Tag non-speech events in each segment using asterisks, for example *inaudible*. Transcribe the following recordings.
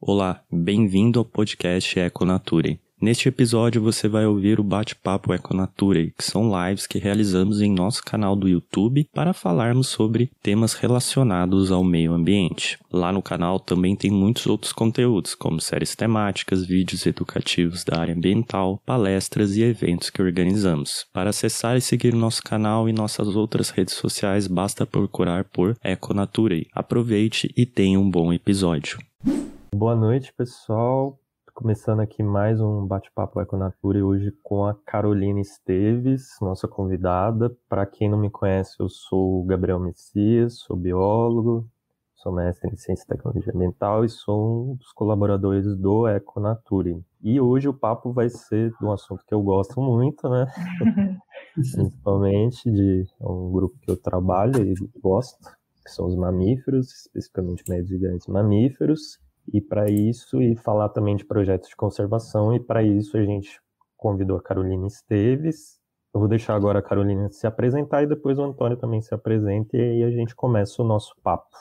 Olá, bem-vindo ao podcast Econature. Neste episódio você vai ouvir o bate-papo Econature, que são lives que realizamos em nosso canal do YouTube para falarmos sobre temas relacionados ao meio ambiente. Lá no canal também tem muitos outros conteúdos, como séries temáticas, vídeos educativos da área ambiental, palestras e eventos que organizamos. Para acessar e seguir nosso canal e nossas outras redes sociais, basta procurar por Econature. Aproveite e tenha um bom episódio. Boa noite, pessoal. Começando aqui mais um bate-papo Econatura e hoje com a Carolina Esteves, nossa convidada. Para quem não me conhece, eu sou o Gabriel Messias, sou biólogo, sou mestre em Ciência e Tecnologia Ambiental e sou um dos colaboradores do Econature. E hoje o papo vai ser de um assunto que eu gosto muito, né? *laughs* Principalmente de um grupo que eu trabalho e gosto, que são os mamíferos, especificamente médios e grandes mamíferos. E para isso, e falar também de projetos de conservação, e para isso a gente convidou a Carolina Esteves. Eu vou deixar agora a Carolina se apresentar e depois o Antônio também se apresente e aí a gente começa o nosso papo.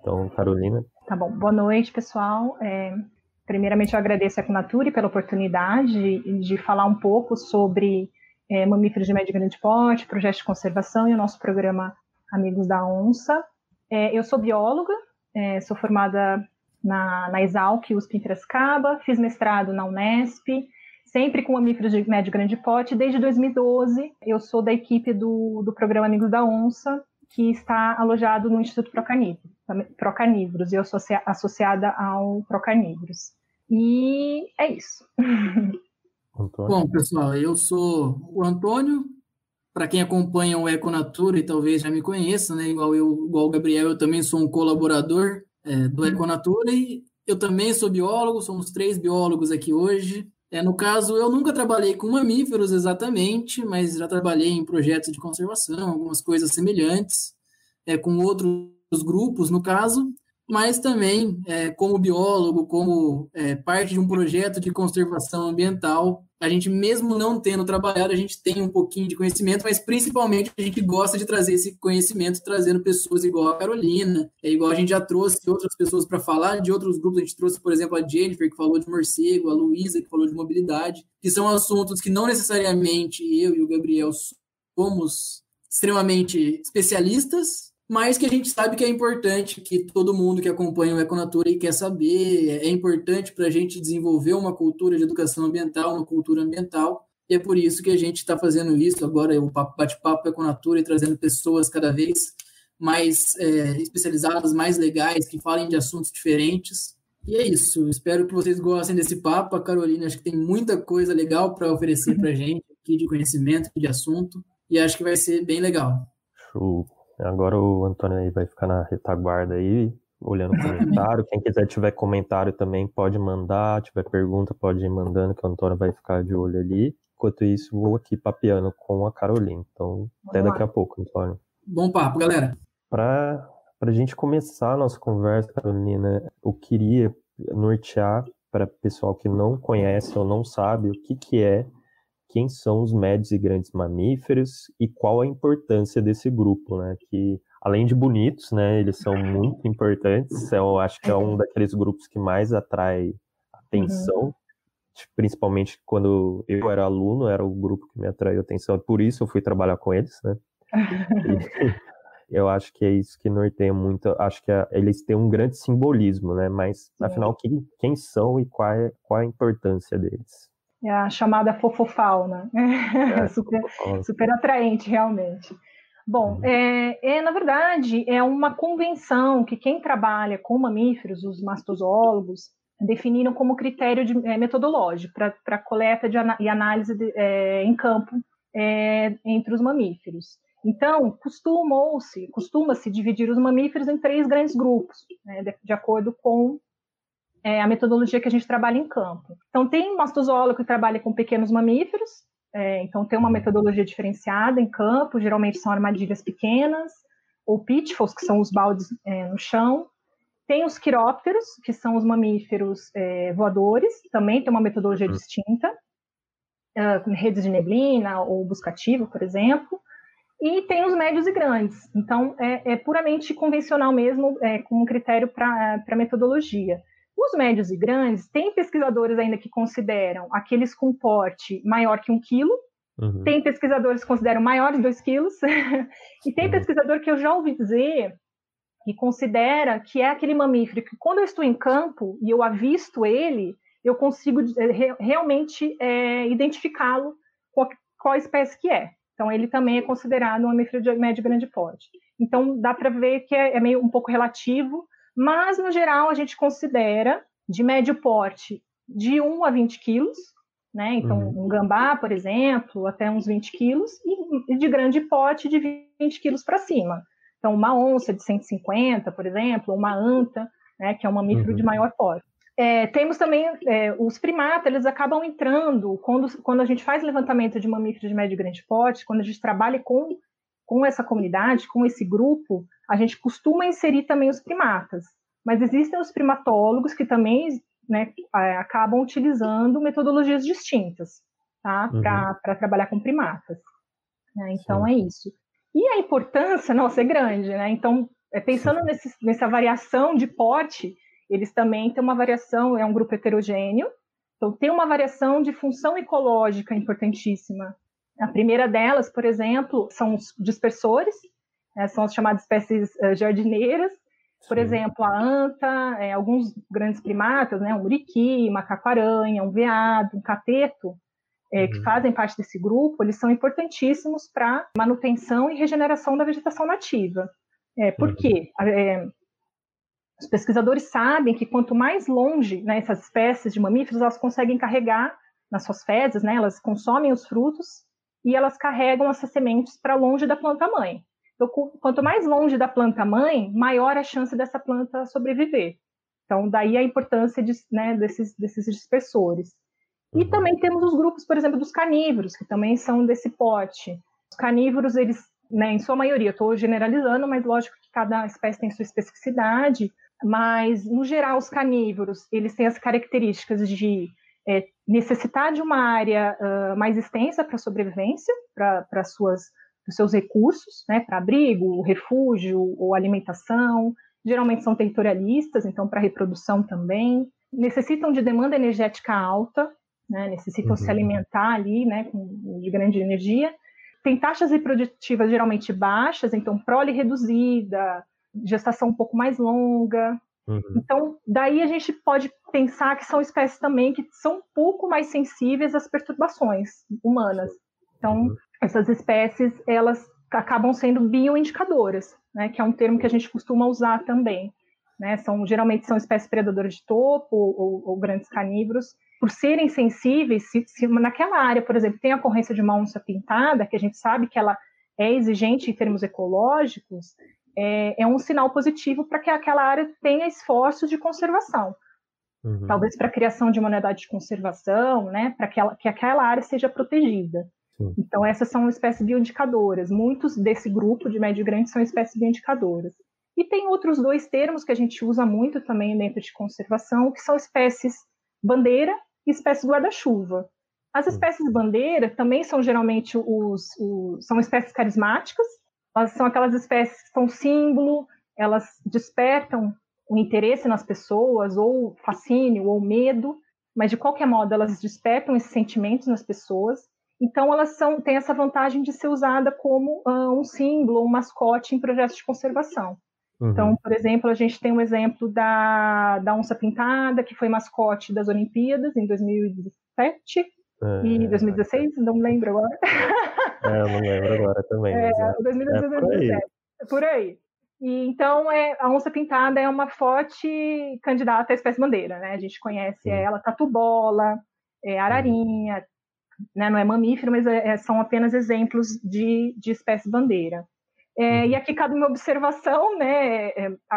Então, Carolina. Tá bom. Boa noite, pessoal. É, primeiramente, eu agradeço a Conature pela oportunidade de, de falar um pouco sobre é, mamíferos de médio e grande porte, projetos de conservação e o nosso programa Amigos da Onça. É, eu sou bióloga, é, sou formada na, na Exalc, USP em Piracicaba, fiz mestrado na Unesp, sempre com mamíferos de médio e grande porte. Desde 2012, eu sou da equipe do, do programa Amigos da Onça, que está alojado no Instituto Procarnívoros, e eu sou associada ao Procarnívoros. E é isso. Bom, pessoal, eu sou o Antônio. Para quem acompanha o Econatura e talvez já me conheça, né? Igual eu, igual o Gabriel, eu também sou um colaborador é, do Econatura e eu também sou biólogo, somos três biólogos aqui hoje. É, no caso, eu nunca trabalhei com mamíferos exatamente, mas já trabalhei em projetos de conservação, algumas coisas semelhantes, é, com outros grupos, no caso, mas também, é, como biólogo, como é, parte de um projeto de conservação ambiental, a gente, mesmo não tendo trabalhado, a gente tem um pouquinho de conhecimento, mas principalmente a gente gosta de trazer esse conhecimento, trazendo pessoas igual a Carolina, é igual a gente já trouxe outras pessoas para falar de outros grupos, a gente trouxe, por exemplo, a Jennifer, que falou de morcego, a Luísa, que falou de mobilidade, que são assuntos que não necessariamente eu e o Gabriel somos extremamente especialistas, mas que a gente sabe que é importante, que todo mundo que acompanha o Econatura e quer saber, é importante para a gente desenvolver uma cultura de educação ambiental, uma cultura ambiental, e é por isso que a gente está fazendo isso agora, o bate-papo Econatura e trazendo pessoas cada vez mais é, especializadas, mais legais, que falem de assuntos diferentes. E é isso, espero que vocês gostem desse papo. A Carolina acho que tem muita coisa legal para oferecer para a *laughs* gente aqui de conhecimento, de assunto, e acho que vai ser bem legal. Show. Agora o Antônio aí vai ficar na retaguarda aí, olhando o comentário. Quem quiser tiver comentário também pode mandar, tiver pergunta pode ir mandando, que o Antônio vai ficar de olho ali. Enquanto isso, vou aqui papeando com a Carolina. Então, até daqui a pouco, Antônio. Bom papo, galera. Para a gente começar a nossa conversa, Carolina, eu queria nortear para pessoal que não conhece ou não sabe o que, que é quem são os médios e grandes mamíferos e qual a importância desse grupo, né? Que além de bonitos, né, eles são muito importantes. Eu acho que é um daqueles grupos que mais atrai atenção, uhum. principalmente quando eu era aluno, era o grupo que me atraiu atenção. Por isso eu fui trabalhar com eles, né? *laughs* eu acho que é isso que norteia muito. Acho que eles têm um grande simbolismo, né? Mas afinal, quem, quem são e qual é, qual é a importância deles? É a chamada fofofauna. É, *laughs* super, super atraente, realmente. Bom, uhum. é, é, na verdade, é uma convenção que quem trabalha com mamíferos, os mastozoólogos, definiram como critério de, é, metodológico para coleta de, e análise de, é, em campo é, entre os mamíferos. Então, costumou-se, costuma-se dividir os mamíferos em três grandes grupos, né, de, de acordo com é a metodologia que a gente trabalha em campo. Então, tem mastozoólogo que trabalha com pequenos mamíferos, é, então tem uma metodologia diferenciada em campo, geralmente são armadilhas pequenas, ou pitfalls, que são os baldes é, no chão. Tem os quirópteros, que são os mamíferos é, voadores, também tem uma metodologia uhum. distinta, uh, redes de neblina ou buscativo, por exemplo. E tem os médios e grandes. Então, é, é puramente convencional mesmo, é, com um critério para metodologia. Os médios e grandes, tem pesquisadores ainda que consideram aqueles com porte maior que um quilo, uhum. tem pesquisadores que consideram maior de dois quilos, *laughs* e tem uhum. pesquisador que eu já ouvi dizer que considera que é aquele mamífero que quando eu estou em campo e eu avisto ele, eu consigo realmente é, identificá-lo com qual espécie que é. Então, ele também é considerado um mamífero de médio e grande porte. Então, dá para ver que é, é meio um pouco relativo, mas, no geral, a gente considera de médio porte de 1 a 20 quilos, né? Então, uhum. um gambá, por exemplo, até uns 20 quilos, e de grande porte de 20 quilos para cima. Então, uma onça de 150, por exemplo, uma anta, né, que é um mamífero uhum. de maior porte. É, temos também é, os primatas, eles acabam entrando quando, quando a gente faz levantamento de mamíferos de médio e grande porte, quando a gente trabalha com, com essa comunidade, com esse grupo, a gente costuma inserir também os primatas. Mas existem os primatólogos que também né, acabam utilizando metodologias distintas tá, uhum. para trabalhar com primatas. Né? Então Sim. é isso. E a importância, *laughs* nossa, é grande, né? Então, é, pensando nesse, nessa variação de porte, eles também têm uma variação, é um grupo heterogêneo, então tem uma variação de função ecológica importantíssima. A primeira delas, por exemplo, são os dispersores, né, são as chamadas espécies uh, jardineiras, por Sim. exemplo, a anta, é, alguns grandes primatas, né, um muriqui, macaco-aranha, um veado, um cateto, é, uhum. que fazem parte desse grupo, eles são importantíssimos para manutenção e regeneração da vegetação nativa. É, por uhum. quê? É, os pesquisadores sabem que quanto mais longe né, essas espécies de mamíferos, elas conseguem carregar nas suas fezes, né, elas consomem os frutos e elas carregam essas sementes para longe da planta-mãe. Então, quanto mais longe da planta-mãe, maior a chance dessa planta sobreviver. Então, daí a importância de, né, desses, desses dispersores. E uhum. também temos os grupos, por exemplo, dos carnívoros, que também são desse pote. Os carnívoros, eles, né, em sua maioria, estou generalizando, mas lógico que cada espécie tem sua especificidade, mas, no geral, os carnívoros, eles têm as características de é, necessitar de uma área uh, mais extensa para sobrevivência, para suas os seus recursos, né, para abrigo, refúgio ou alimentação. Geralmente são territorialistas, então para reprodução também. Necessitam de demanda energética alta, né, necessitam uhum. se alimentar ali, né, com, de grande energia. Tem taxas reprodutivas geralmente baixas, então prole reduzida, gestação um pouco mais longa. Uhum. Então, daí a gente pode pensar que são espécies também que são um pouco mais sensíveis às perturbações humanas. Então, uhum. essas espécies, elas acabam sendo bioindicadoras, né, que é um termo que a gente costuma usar também. Né, são, geralmente são espécies predadoras de topo ou, ou grandes carnívoros, por serem sensíveis, se, se, naquela área, por exemplo, tem a ocorrência de uma onça pintada, que a gente sabe que ela é exigente em termos ecológicos, é, é um sinal positivo para que aquela área tenha esforços de conservação. Uhum. Talvez para a criação de uma unidade de conservação, né, para que, que aquela área seja protegida. Sim. Então, essas são espécies bioindicadoras. Muitos desse grupo de médio e grande são espécies bioindicadoras. E tem outros dois termos que a gente usa muito também dentro de conservação, que são espécies bandeira e espécies guarda-chuva. As espécies bandeira também são geralmente os, os, são espécies carismáticas, elas são aquelas espécies que são símbolo, elas despertam o interesse nas pessoas, ou fascínio, ou medo, mas de qualquer modo elas despertam esses sentimentos nas pessoas. Então elas são, têm essa vantagem de ser usada como uh, um símbolo, um mascote em projetos de conservação. Uhum. Então, por exemplo, a gente tem um exemplo da, da onça pintada, que foi mascote das Olimpíadas em 2017 é, e 2016, não me lembro agora. *laughs* É, eu não lembro agora também. É, é, 2016, é por aí. É por aí. E, então, é, a onça pintada é uma forte candidata à espécie bandeira, né? A gente conhece uhum. ela, tatu-bola, é, ararinha, né? não é mamífero, mas é, é, são apenas exemplos de, de espécie bandeira. É, e uhum. aqui cabe uma observação, né?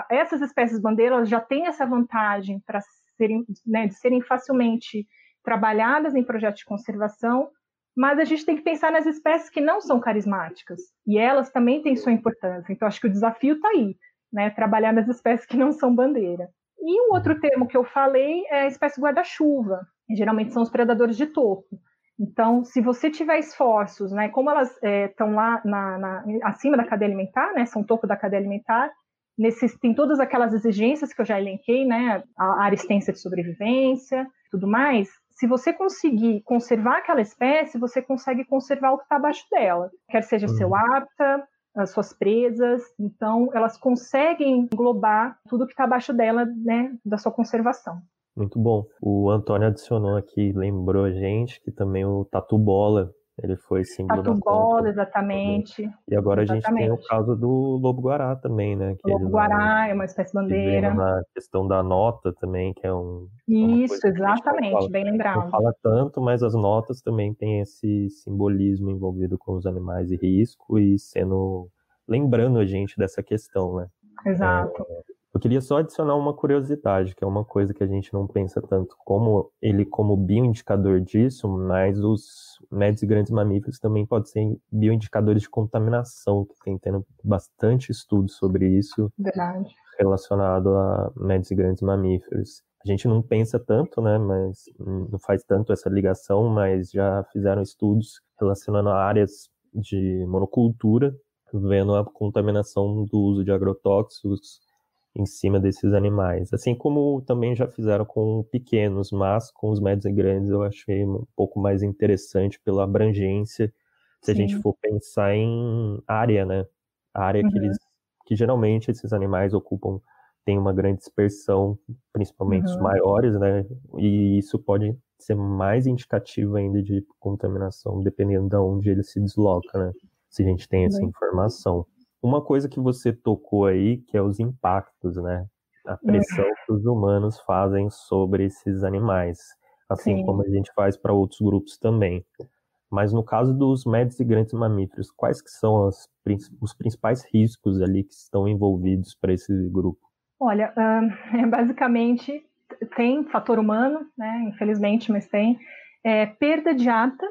Essas espécies bandeiras já têm essa vantagem para serem, né, de serem facilmente trabalhadas em projetos de conservação, mas a gente tem que pensar nas espécies que não são carismáticas e elas também têm sua importância. Então acho que o desafio está aí, né? Trabalhar nas espécies que não são bandeira. E um outro termo que eu falei é a espécie guarda-chuva. Geralmente são os predadores de topo. Então, se você tiver esforços, né, como elas estão é, lá na, na, acima da cadeia alimentar, né, são topo da cadeia alimentar, nesses, tem todas aquelas exigências que eu já elenquei, né? A extensa de sobrevivência, tudo mais. Se você conseguir conservar aquela espécie, você consegue conservar o que está abaixo dela, quer seja uhum. seu hábitat, as suas presas, então elas conseguem englobar tudo que está abaixo dela, né, da sua conservação. Muito bom. O Antônio adicionou aqui, lembrou a gente que também o tatu bola ele foi símbolo Tatu bola, exatamente. E agora exatamente. a gente tem o caso do lobo-guará também, né? Que lobo-guará é uma espécie bandeira. Na questão da nota também, que é um... Isso, exatamente, bem lembrado. Não fala tanto, mas as notas também têm esse simbolismo envolvido com os animais e risco e sendo... Lembrando a gente dessa questão, né? Exato. É, eu queria só adicionar uma curiosidade, que é uma coisa que a gente não pensa tanto como ele como bioindicador disso, mas os médios e grandes mamíferos também podem ser bioindicadores de contaminação, que tem tendo bastante estudo sobre isso Verdade. relacionado a médios e grandes mamíferos. A gente não pensa tanto, né, mas não faz tanto essa ligação, mas já fizeram estudos relacionando a áreas de monocultura, vendo a contaminação do uso de agrotóxicos em cima desses animais. Assim como também já fizeram com pequenos, mas com os médios e grandes eu achei um pouco mais interessante pela abrangência, se Sim. a gente for pensar em área, né? A área uhum. que eles que geralmente esses animais ocupam tem uma grande dispersão, principalmente uhum. os maiores, né? E isso pode ser mais indicativo ainda de contaminação, dependendo de onde ele se desloca, né? Se a gente tem essa informação. Uma coisa que você tocou aí, que é os impactos, né? A pressão que os humanos fazem sobre esses animais, assim Sim. como a gente faz para outros grupos também. Mas no caso dos médios e grandes mamíferos, quais que são as, os principais riscos ali que estão envolvidos para esse grupo? Olha, uh, *laughs* basicamente tem fator humano, né? Infelizmente, mas tem. É, perda de ata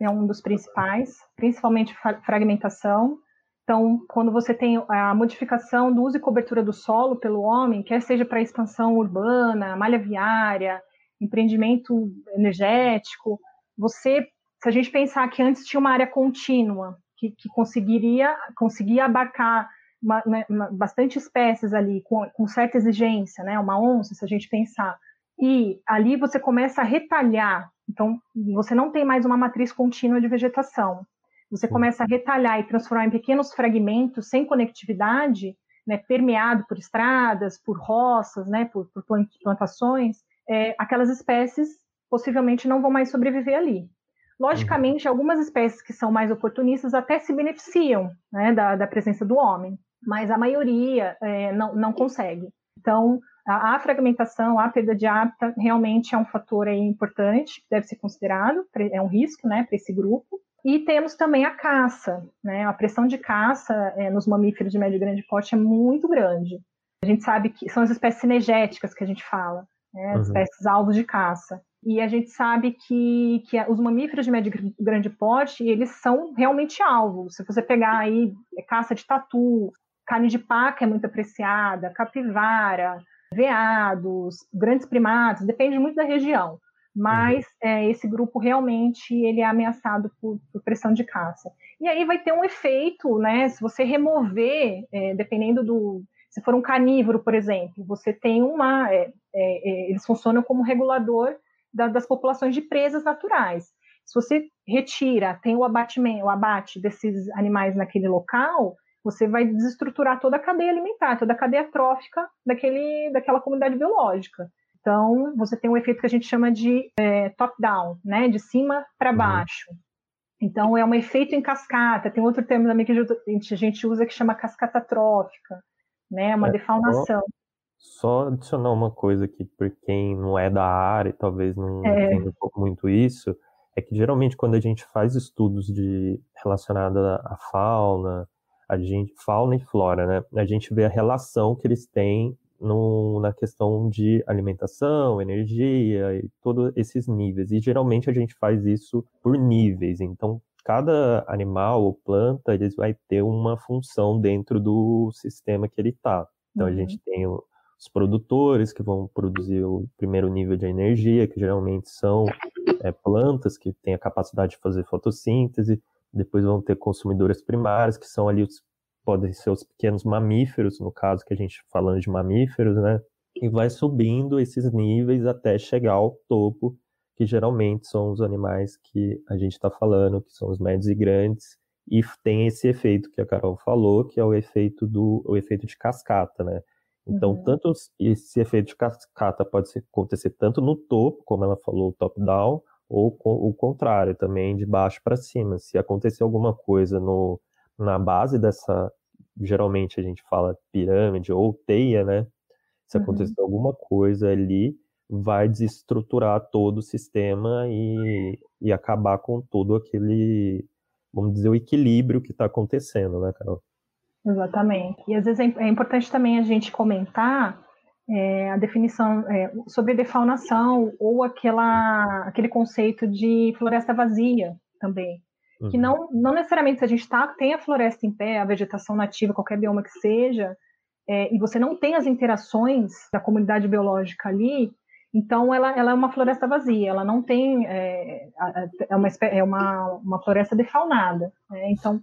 é um dos principais, principalmente fragmentação. Então, quando você tem a modificação do uso e cobertura do solo pelo homem, quer seja para expansão urbana, malha viária, empreendimento energético, você, se a gente pensar que antes tinha uma área contínua, que, que conseguiria conseguia abarcar uma, né, uma, bastante espécies ali, com, com certa exigência, né, uma onça, se a gente pensar, e ali você começa a retalhar, então você não tem mais uma matriz contínua de vegetação, você começa a retalhar e transformar em pequenos fragmentos sem conectividade, né, permeado por estradas, por roças, né, por, por plantações, é, aquelas espécies possivelmente não vão mais sobreviver ali. Logicamente, uhum. algumas espécies que são mais oportunistas até se beneficiam né, da, da, presença do homem, mas a maioria é, não, não consegue. Então, a, a, fragmentação, a perda de hábitat, realmente é um fator aí importante, que deve ser considerado, é um risco né, para esse grupo. E temos também a caça, né? A pressão de caça é, nos mamíferos de médio e grande porte é muito grande. A gente sabe que são as espécies cinegéticas que a gente fala, né? as uhum. espécies alvos de caça. E a gente sabe que, que os mamíferos de médio e grande porte, eles são realmente alvos. Se você pegar aí é, caça de tatu, carne de paca é muito apreciada, capivara, veados, grandes primatas, depende muito da região mas uhum. é, esse grupo realmente ele é ameaçado por, por, pressão de caça. E aí vai ter um efeito, né? Se você remover, é, dependendo do, se for um carnívoro, por exemplo, você tem uma, é, é, é eles funcionam como regulador da, das populações de presas naturais. Se você retira, tem o abatimento, o abate desses animais naquele local, você vai desestruturar toda a cadeia alimentar, toda a cadeia trófica daquele, daquela comunidade biológica. Então, você tem um efeito que a gente chama de é, top-down, né? de cima para uhum. baixo. Então, é um efeito em cascata. Tem outro termo também que a gente usa que chama cascata trófica, né? uma é, defaunação. Só, só adicionar uma coisa aqui, por quem não é da área e talvez não é. entenda um pouco muito isso, é que geralmente quando a gente faz estudos de relacionados à fauna, a gente fauna e flora, né? A gente vê a relação que eles têm no, na questão de alimentação, energia e todos esses níveis. E geralmente a gente faz isso por níveis. Então, cada animal ou planta eles vai ter uma função dentro do sistema que ele está. Então, uhum. a gente uhum. tem os produtores que vão produzir o primeiro nível de energia, que geralmente são é, plantas que têm a capacidade de fazer fotossíntese. Depois vão ter consumidoras primárias, que são ali os podem ser os pequenos mamíferos, no caso que a gente falando de mamíferos, né? E vai subindo esses níveis até chegar ao topo, que geralmente são os animais que a gente está falando, que são os médios e grandes, e tem esse efeito que a Carol falou, que é o efeito do o efeito de cascata, né? Então, uhum. tanto esse efeito de cascata pode acontecer tanto no topo, como ela falou, top-down, ou o contrário, também de baixo para cima. Se acontecer alguma coisa no, na base dessa, geralmente a gente fala pirâmide ou teia, né? Se uhum. acontecer alguma coisa ali, vai desestruturar todo o sistema e, e acabar com todo aquele, vamos dizer, o equilíbrio que está acontecendo, né, Carol? Exatamente. E às vezes é, é importante também a gente comentar é, a definição é, sobre defaunação ou aquela, aquele conceito de floresta vazia também. Uhum. Que não, não necessariamente se a gente tá, tem a floresta em pé, a vegetação nativa, qualquer bioma que seja, é, e você não tem as interações da comunidade biológica ali, então ela, ela é uma floresta vazia, ela não tem é, é uma, é uma, uma floresta defaunada. Né? Então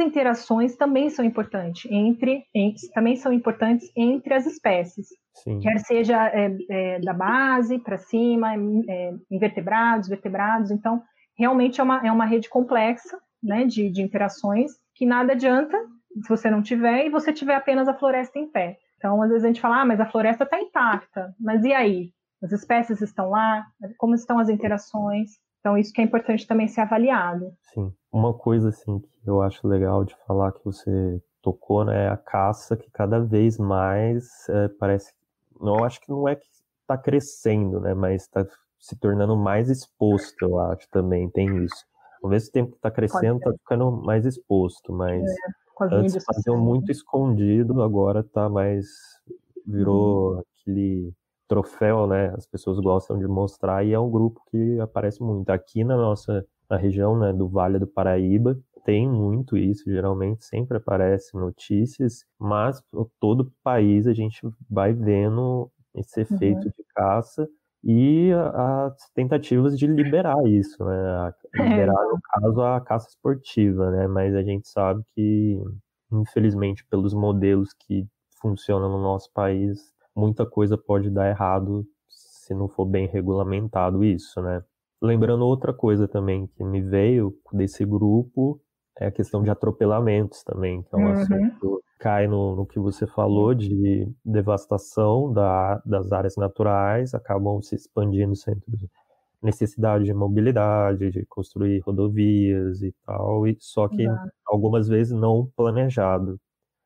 interações também são importantes entre, entre, também são importantes entre as espécies, Sim. quer seja é, é, da base para cima, é, invertebrados, vertebrados. Então, realmente é uma, é uma rede complexa, né, de, de interações que nada adianta se você não tiver e você tiver apenas a floresta em pé. Então, às vezes a gente fala, ah, mas a floresta está intacta, mas e aí? As espécies estão lá? Como estão as interações? Então, isso que é importante também ser avaliado. Sim. Uma coisa, assim, que eu acho legal de falar que você tocou, né, é a caça que cada vez mais é, parece... Não, acho que não é que está crescendo, né, mas está se tornando mais exposto, eu acho, também, tem isso. Ao mesmo tempo que está crescendo, está ficando mais exposto, mas é, antes fazia muito escondido, agora está mais... virou hum. aquele troféu, né? As pessoas gostam de mostrar e é um grupo que aparece muito. Aqui na nossa na região né, do Vale do Paraíba tem muito isso, geralmente sempre aparece notícias, mas todo o país a gente vai vendo esse efeito uhum. de caça e as tentativas de liberar isso, né? *laughs* Liberar, no caso, a caça esportiva, né? Mas a gente sabe que, infelizmente, pelos modelos que funcionam no nosso país, muita coisa pode dar errado se não for bem regulamentado isso, né? Lembrando outra coisa também que me veio desse grupo é a questão de atropelamentos também, que é um uhum. assunto cai no, no, que você falou de devastação da, das áreas naturais, acabam se expandindo centros necessidade de mobilidade, de construir rodovias e tal, e só que Exato. algumas vezes não planejado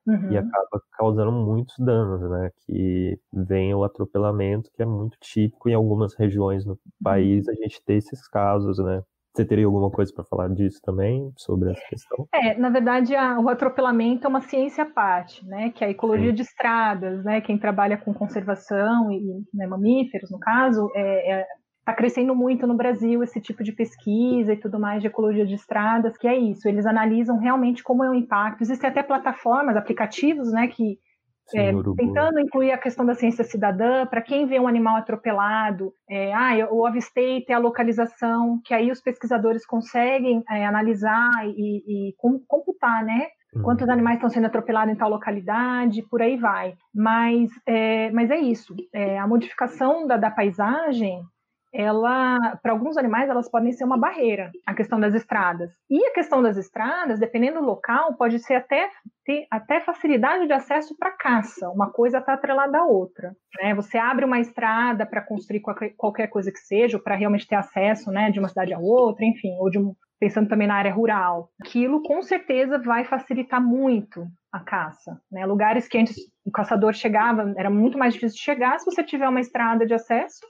uhum. e acaba causando muitos danos, né? Que vem o atropelamento, que é muito típico em algumas regiões no uhum. país, a gente ter esses casos, né? Você teria alguma coisa para falar disso também, sobre essa questão? É, na verdade, a, o atropelamento é uma ciência à parte, né? Que é a ecologia Sim. de estradas, né? Quem trabalha com conservação e né, mamíferos, no caso, é, é Está crescendo muito no Brasil esse tipo de pesquisa e tudo mais de ecologia de estradas, que é isso, eles analisam realmente como é o impacto. Existem até plataformas, aplicativos, né, que é, tentando incluir a questão da ciência cidadã, para quem vê um animal atropelado, é, ah, eu avistei, ter a localização, que aí os pesquisadores conseguem é, analisar e, e computar, né? Uhum. Quantos animais estão sendo atropelados em tal localidade, por aí vai. Mas é, mas é isso. É, a modificação da, da paisagem ela, para alguns animais, elas podem ser uma barreira, a questão das estradas. E a questão das estradas, dependendo do local, pode ser até ter até facilidade de acesso para caça. Uma coisa está atrelada à outra. Né? Você abre uma estrada para construir qualquer, coisa que seja, para realmente ter acesso né, de uma cidade a outra, enfim, ou de um, pensando também na área rural. Aquilo com certeza vai facilitar muito a caça. Né? Lugares que antes o caçador chegava, era muito mais difícil de chegar, se você tiver uma estrada de acesso,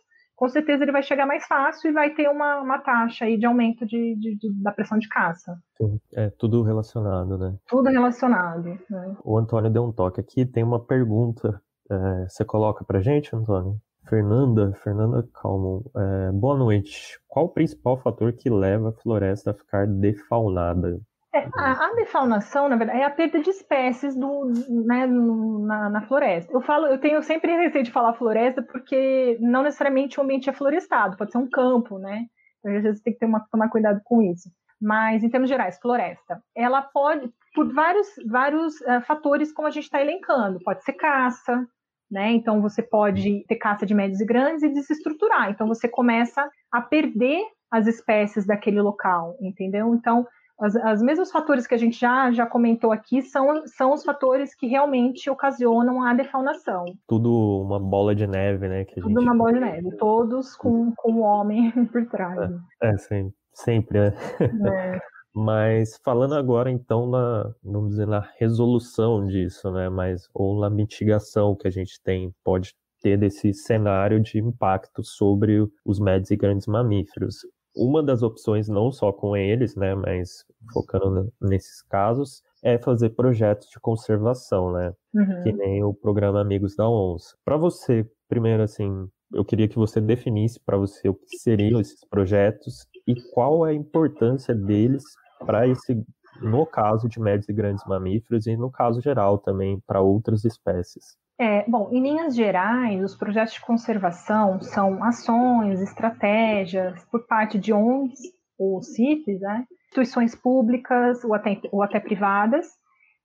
com certeza ele vai chegar mais fácil e vai ter uma, uma taxa aí de aumento de, de, de da pressão de caça. Sim, é tudo relacionado, né? Tudo relacionado. Né? O Antônio deu um toque aqui, tem uma pergunta. É, você coloca pra gente, Antônio? Fernanda, Fernanda Calmo, é, boa noite. Qual o principal fator que leva a floresta a ficar defaunada? É, a, a, defaunação, na verdade, é a perda de espécies do, né, na, na, floresta. Eu falo, eu tenho sempre receio de falar floresta porque não necessariamente o ambiente é florestado, pode ser um campo, né? Então, às vezes tem que ter uma, tomar cuidado com isso. Mas, em termos gerais, floresta, ela pode, por vários, vários uh, fatores, como a gente está elencando. Pode ser caça, né? Então você pode ter caça de médios e grandes e desestruturar. Então você começa a perder as espécies daquele local, entendeu? Então os, os mesmos fatores que a gente já, já comentou aqui são, são os fatores que realmente ocasionam a defaunação. Tudo uma bola de neve, né? Tudo gente... uma bola de neve, todos com, com o homem *laughs* por trás. É, é sim, sempre, né? É. *laughs* Mas falando agora então na, vamos dizer, na resolução disso, né? Mas, ou na mitigação que a gente tem, pode ter desse cenário de impacto sobre os médios e grandes mamíferos uma das opções, não só com eles, né, mas focando nesses casos, é fazer projetos de conservação, né? Uhum. Que nem o programa Amigos da Onça. Para você, primeiro, assim, eu queria que você definisse para você o que seriam esses projetos e qual é a importância deles para esse, no caso de médios e grandes mamíferos e no caso geral também para outras espécies. É, bom, em linhas gerais, os projetos de conservação são ações, estratégias por parte de ONGs ou CIFs, né, instituições públicas ou até, ou até privadas,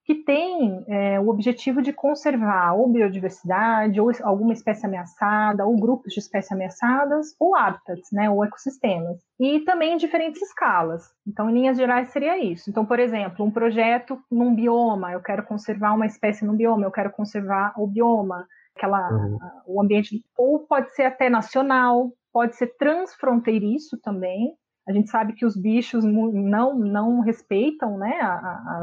que têm é, o objetivo de conservar ou biodiversidade, ou alguma espécie ameaçada, ou grupos de espécies ameaçadas, ou hábitats, né, ou ecossistemas. E também em diferentes escalas. Então, em linhas gerais, seria isso. Então, por exemplo, um projeto num bioma, eu quero conservar uma espécie num bioma, eu quero conservar o bioma, aquela, uhum. o ambiente, ou pode ser até nacional, pode ser transfronteiriço também, a gente sabe que os bichos não, não respeitam né,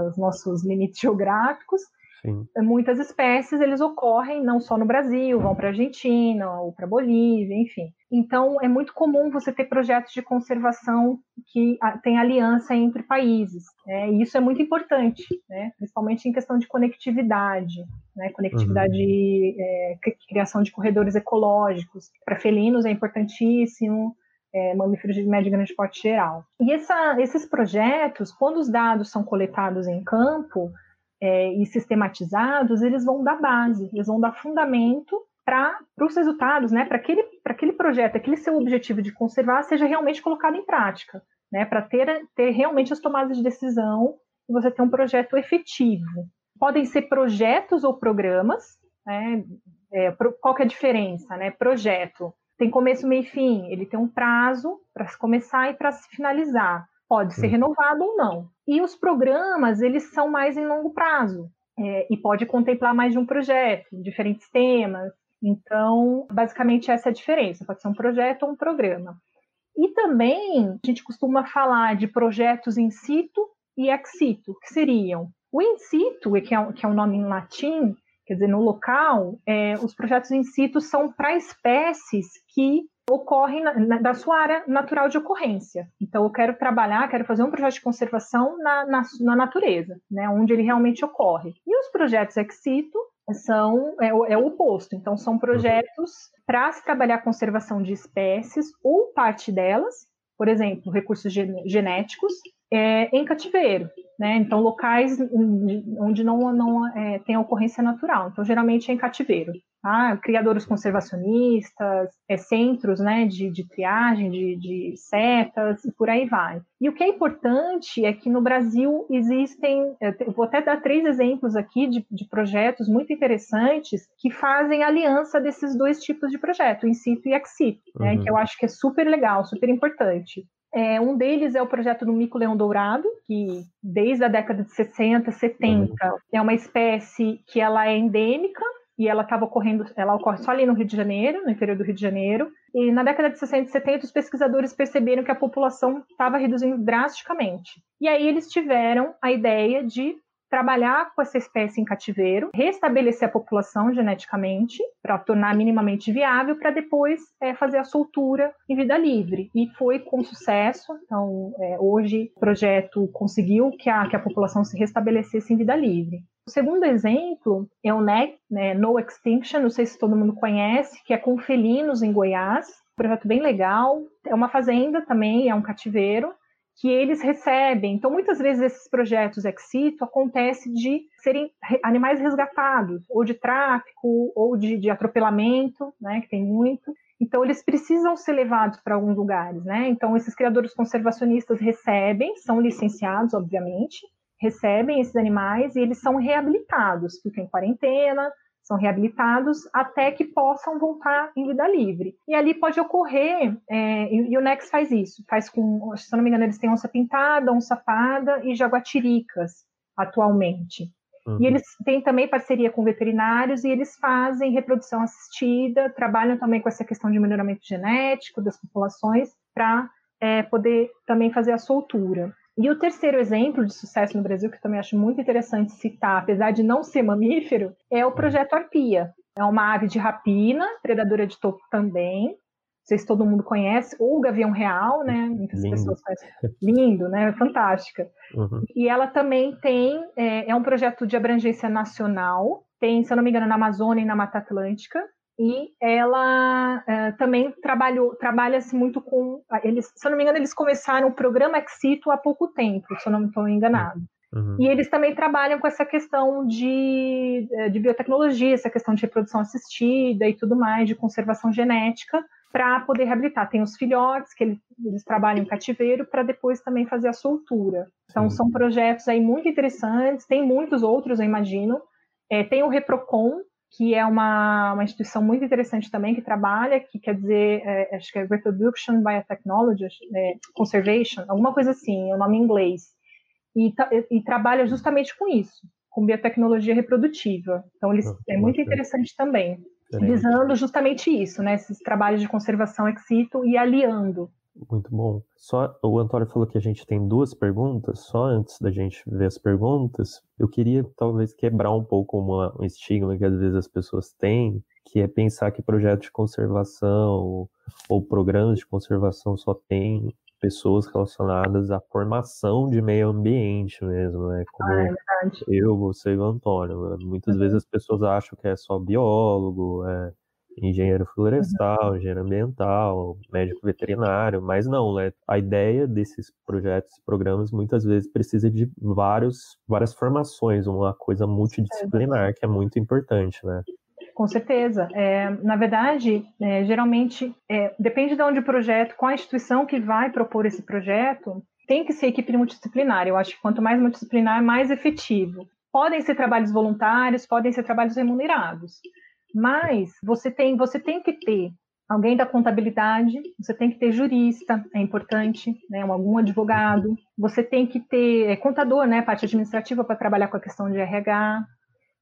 os nossos limites geográficos. Sim. Muitas espécies eles ocorrem não só no Brasil, vão para a Argentina ou para a Bolívia, enfim. Então é muito comum você ter projetos de conservação que tem aliança entre países. Né? E isso é muito importante, né? principalmente em questão de conectividade, né? conectividade, uhum. é, criação de corredores ecológicos. Para felinos é importantíssimo é, mamíferos de médio e grande porte geral. E essa, esses projetos, quando os dados são coletados em campo é, e sistematizados, eles vão dar base, eles vão dar fundamento para os resultados, né, para aquele, aquele projeto, aquele seu objetivo de conservar, seja realmente colocado em prática, né, para ter, ter realmente as tomadas de decisão e você ter um projeto efetivo. Podem ser projetos ou programas, né, é, qual que é a diferença? Né? Projeto tem começo, meio e fim. Ele tem um prazo para se começar e para se finalizar. Pode ser renovado ou não. E os programas, eles são mais em longo prazo. É, e pode contemplar mais de um projeto, diferentes temas. Então, basicamente, essa é a diferença. Pode ser um projeto ou um programa. E também, a gente costuma falar de projetos in situ e ex situ, que seriam o in situ, que é, que é um nome em latim, Quer dizer, no local, é, os projetos in situ são para espécies que ocorrem na, na, da sua área natural de ocorrência. Então, eu quero trabalhar, quero fazer um projeto de conservação na, na, na natureza, né, onde ele realmente ocorre. E os projetos ex situ são é, é o oposto. Então, são projetos para se trabalhar a conservação de espécies ou parte delas, por exemplo, recursos genéticos, é, em cativeiro, né? Então, locais onde não, não é, tem ocorrência natural. Então, geralmente é em cativeiro. Tá? Criadores conservacionistas, é, centros né, de, de triagem de, de, setas e por aí vai. E o que é importante é que no Brasil existem, eu vou até dar três exemplos aqui de, de projetos muito interessantes que fazem aliança desses dois tipos de projeto, in situ e ex situ, né, uhum. que eu acho que é super legal, super importante. É, um deles é o projeto do mico-leão dourado, que desde a década de 60, 70 uhum. é uma espécie que ela é endêmica e ela estava ocorrendo, ela ocorre só ali no Rio de Janeiro, no interior do Rio de Janeiro. E na década de 60 e 70 os pesquisadores perceberam que a população estava reduzindo drasticamente. E aí eles tiveram a ideia de trabalhar com essa espécie em cativeiro, restabelecer a população geneticamente para tornar minimamente viável, para depois é, fazer a soltura em vida livre. E foi com sucesso. Então, é, hoje o projeto conseguiu que a, que a população se restabelecesse em vida livre. O segundo exemplo é o NEC, né, No Extinction, não sei se todo mundo conhece, que é com felinos em Goiás. Um projeto bem legal. É uma fazenda também, é um cativeiro que eles recebem. Então, muitas vezes esses projetos ex situ acontece de serem animais resgatados, ou de tráfico, ou de, de atropelamento, né, que tem muito. Então, eles precisam ser levados para alguns lugares, né? Então, esses criadores conservacionistas recebem, são licenciados, obviamente, recebem esses animais e eles são reabilitados, ficam em quarentena, são reabilitados até que possam voltar em vida livre. E ali pode ocorrer, é, e, e, o Nex faz isso, faz com, se não me engano, eles têm onça pintada, onça parda e jaguatiricas atualmente. Uhum. E eles têm também parceria com veterinários e eles fazem reprodução assistida, trabalham também com essa questão de melhoramento genético das populações para é, poder também fazer a soltura. E o terceiro exemplo de sucesso no Brasil, que eu também acho muito interessante citar, apesar de não ser mamífero, é o projeto Arpia. É uma ave de rapina, predadora de topo também. Não sei se todo mundo conhece, ou o Gavião Real, né? Muitas Lindo. pessoas conhecem. Lindo, né? Fantástica. Uhum. E ela também tem, é, é um projeto de abrangência nacional, tem, se eu não me engano, na Amazônia e na Mata Atlântica, e ela uh, também trabalhou, trabalha-se muito com eles, se eu não me engano, eles começaram o programa Exito há pouco tempo, se eu não estou enganado. Uhum. E eles também trabalham com essa questão de, eh, de biotecnologia, essa questão de reprodução assistida e tudo mais, de conservação genética, para poder reabilitar. Tem os filhotes, que eles, eles trabalham em cativeiro, para depois também fazer a soltura. Então, Sim. são projetos aí muito interessantes, tem muitos outros, eu imagino. É, tem o Reprocon, que é uma, uma instituição muito interessante também, que trabalha, que quer dizer, é, acho que é Reproduction Biotechnology, é, Conservation, alguma coisa assim, é o nome em inglês, e, e, trabalha justamente com isso, com biotecnologia reprodutiva. Então, eles, ah, é muito interessante também, visando justamente isso, né, esses trabalhos de conservação ex situ e aliando muito bom. Só o Antônio falou que a gente tem duas perguntas. Só antes da gente ver as perguntas, eu queria talvez quebrar um pouco uma, um estigma que às vezes as pessoas têm, que é pensar que projetos de conservação ou programas de conservação só tem pessoas relacionadas à formação de meio ambiente mesmo, né? Como ah, é eu, você e o Antônio. Muitas uhum. vezes as pessoas acham que é só biólogo, é engenheiro florestal, uhum. engenheiro ambiental, médico veterinário, mas não, né? A ideia desses projetos e programas muitas vezes precisa de vários, várias formações, uma coisa multidisciplinar que é muito importante, né? Com certeza. É, na verdade, é, geralmente, é, depende de onde o projeto, qual a instituição que vai propor esse projeto, tem que ser equipe multidisciplinar. Eu acho que quanto mais multidisciplinar, mais efetivo. Podem ser trabalhos voluntários, podem ser trabalhos remunerados. Mas você tem, você tem que ter alguém da contabilidade, você tem que ter jurista, é importante, né, algum advogado, você tem que ter é, contador, né, parte administrativa para trabalhar com a questão de RH,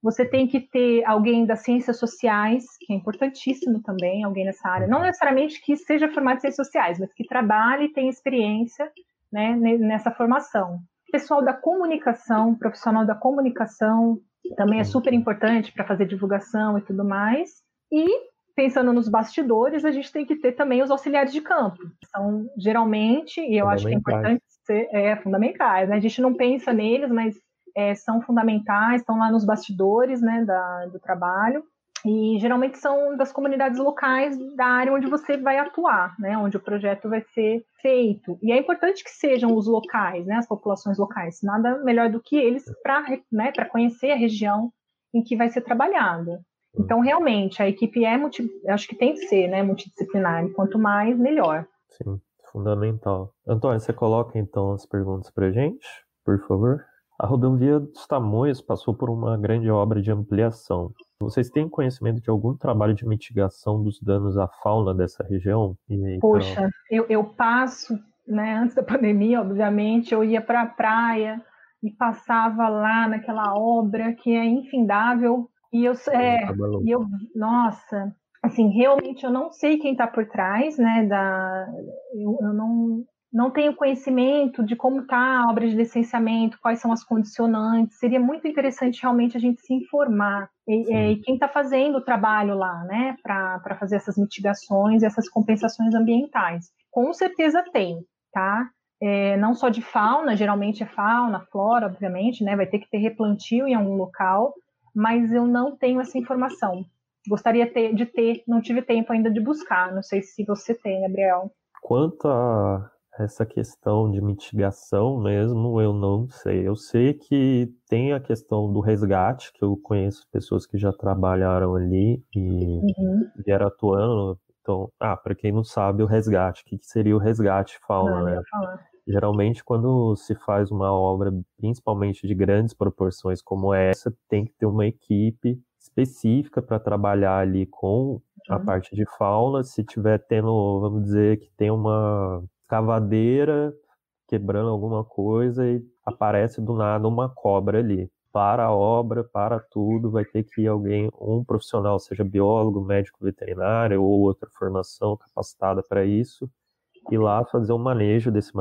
você tem que ter alguém das ciências sociais, que é importantíssimo também, alguém nessa área, não necessariamente que seja formado em ciências sociais, mas que trabalhe e tenha experiência né, nessa formação. Pessoal da comunicação, profissional da comunicação, também é super importante para fazer divulgação e tudo mais. E pensando nos bastidores, a gente tem que ter também os auxiliares de campo. São geralmente, e eu acho que é importante ser é, fundamentais. Né? A gente não pensa neles, mas é, são fundamentais, estão lá nos bastidores né, da, do trabalho. E geralmente são das comunidades locais da área onde você vai atuar, né, onde o projeto vai ser feito. E é importante que sejam os locais, né, as populações locais. Nada melhor do que eles para né, conhecer a região em que vai ser trabalhada. Então, realmente, a equipe é, multi, acho que tem que ser né, multidisciplinar. Quanto mais, melhor. Sim, fundamental. Antônio, você coloca então as perguntas para gente, por favor? A rodovia dos Tamoios passou por uma grande obra de ampliação. Vocês têm conhecimento de algum trabalho de mitigação dos danos à fauna dessa região? Poxa, então... eu, eu passo, né, antes da *laughs* pandemia, obviamente, eu ia para a praia e passava lá naquela obra que é infindável. E eu, é, e eu nossa, assim, realmente eu não sei quem está por trás, né, da, eu, eu não, não tenho conhecimento de como está a obra de licenciamento, quais são as condicionantes. Seria muito interessante realmente a gente se informar. E, e quem está fazendo o trabalho lá, né, para fazer essas mitigações, essas compensações ambientais. Com certeza tem, tá? É, não só de fauna, geralmente é fauna, flora, obviamente, né? Vai ter que ter replantio em algum local, mas eu não tenho essa informação. Gostaria ter, de ter, não tive tempo ainda de buscar. Não sei se você tem, Gabriel. Quanto a essa questão de mitigação mesmo, eu não sei. Eu sei que tem a questão do resgate, que eu conheço pessoas que já trabalharam ali e uhum. vieram atuando. Então, ah, para quem não sabe, o resgate, o que, seria o resgate fauna, não, né? Geralmente, quando se faz uma obra, principalmente de grandes proporções como essa, tem que ter uma equipe específica para trabalhar ali com a uhum. parte de fauna. Se tiver tendo, vamos dizer, que tem uma cavadeira quebrando alguma coisa e aparece do nada uma cobra ali. Para a obra, para tudo, vai ter que ir alguém, um profissional, seja biólogo, médico veterinário ou outra formação capacitada para isso, ir lá fazer um manejo desse,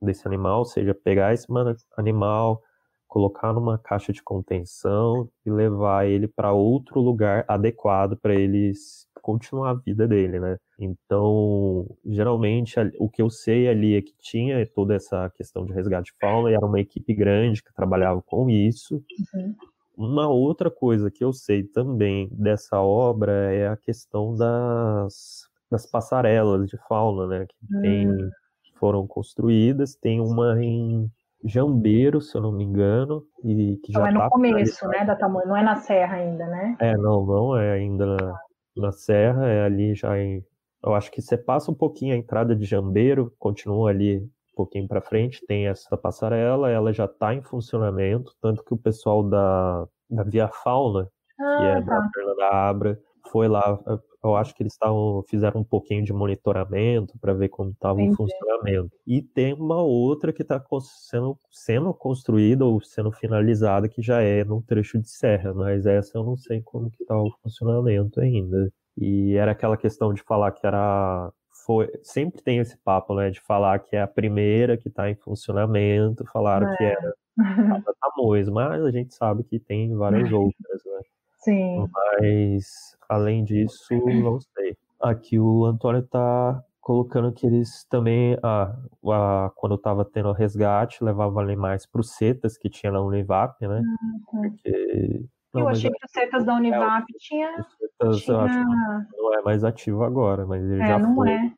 desse animal, seja, pegar esse animal, colocar numa caixa de contenção e levar ele para outro lugar adequado para eles continuar a vida dele, né? Então, geralmente, o que eu sei ali é que tinha toda essa questão de resgate de fauna e era uma equipe grande que trabalhava com isso. Uhum. Uma outra coisa que eu sei também dessa obra é a questão das, das passarelas de fauna, né? Que uhum. tem, hum. foram construídas. Tem uma em Jambeiro, se eu não me engano, e que já não é no tá começo, né, da tamanho, não é na serra ainda, né? É, não, não é ainda na, na serra, é ali já em, eu acho que você passa um pouquinho a entrada de Jambeiro, continua ali um pouquinho para frente, tem essa passarela, ela já está em funcionamento, tanto que o pessoal da, da Via Fauna, ah, que é tá. da Fernanda Abra, foi lá eu acho que eles estavam fizeram um pouquinho de monitoramento para ver como estava o funcionamento. E tem uma outra que está sendo, sendo construída ou sendo finalizada que já é num trecho de serra, mas essa eu não sei como que está o funcionamento ainda. E era aquela questão de falar que era foi, sempre tem esse papo, né, de falar que é a primeira que está em funcionamento, falaram é. que era a Tamoios, mas a gente sabe que tem várias *laughs* outras, né? Sim. Mas, além disso, não sei. Aqui o Antônio está colocando que eles também, ah, ah, quando estava tendo resgate, levavam animais para os CETAS que tinha na Univap, né? Uhum. Porque, não, eu achei que os CETAS da Univap é, tinha... Os CETAS tinha... eu acho que não é mais ativo agora, mas ele é, já não foi. É. É,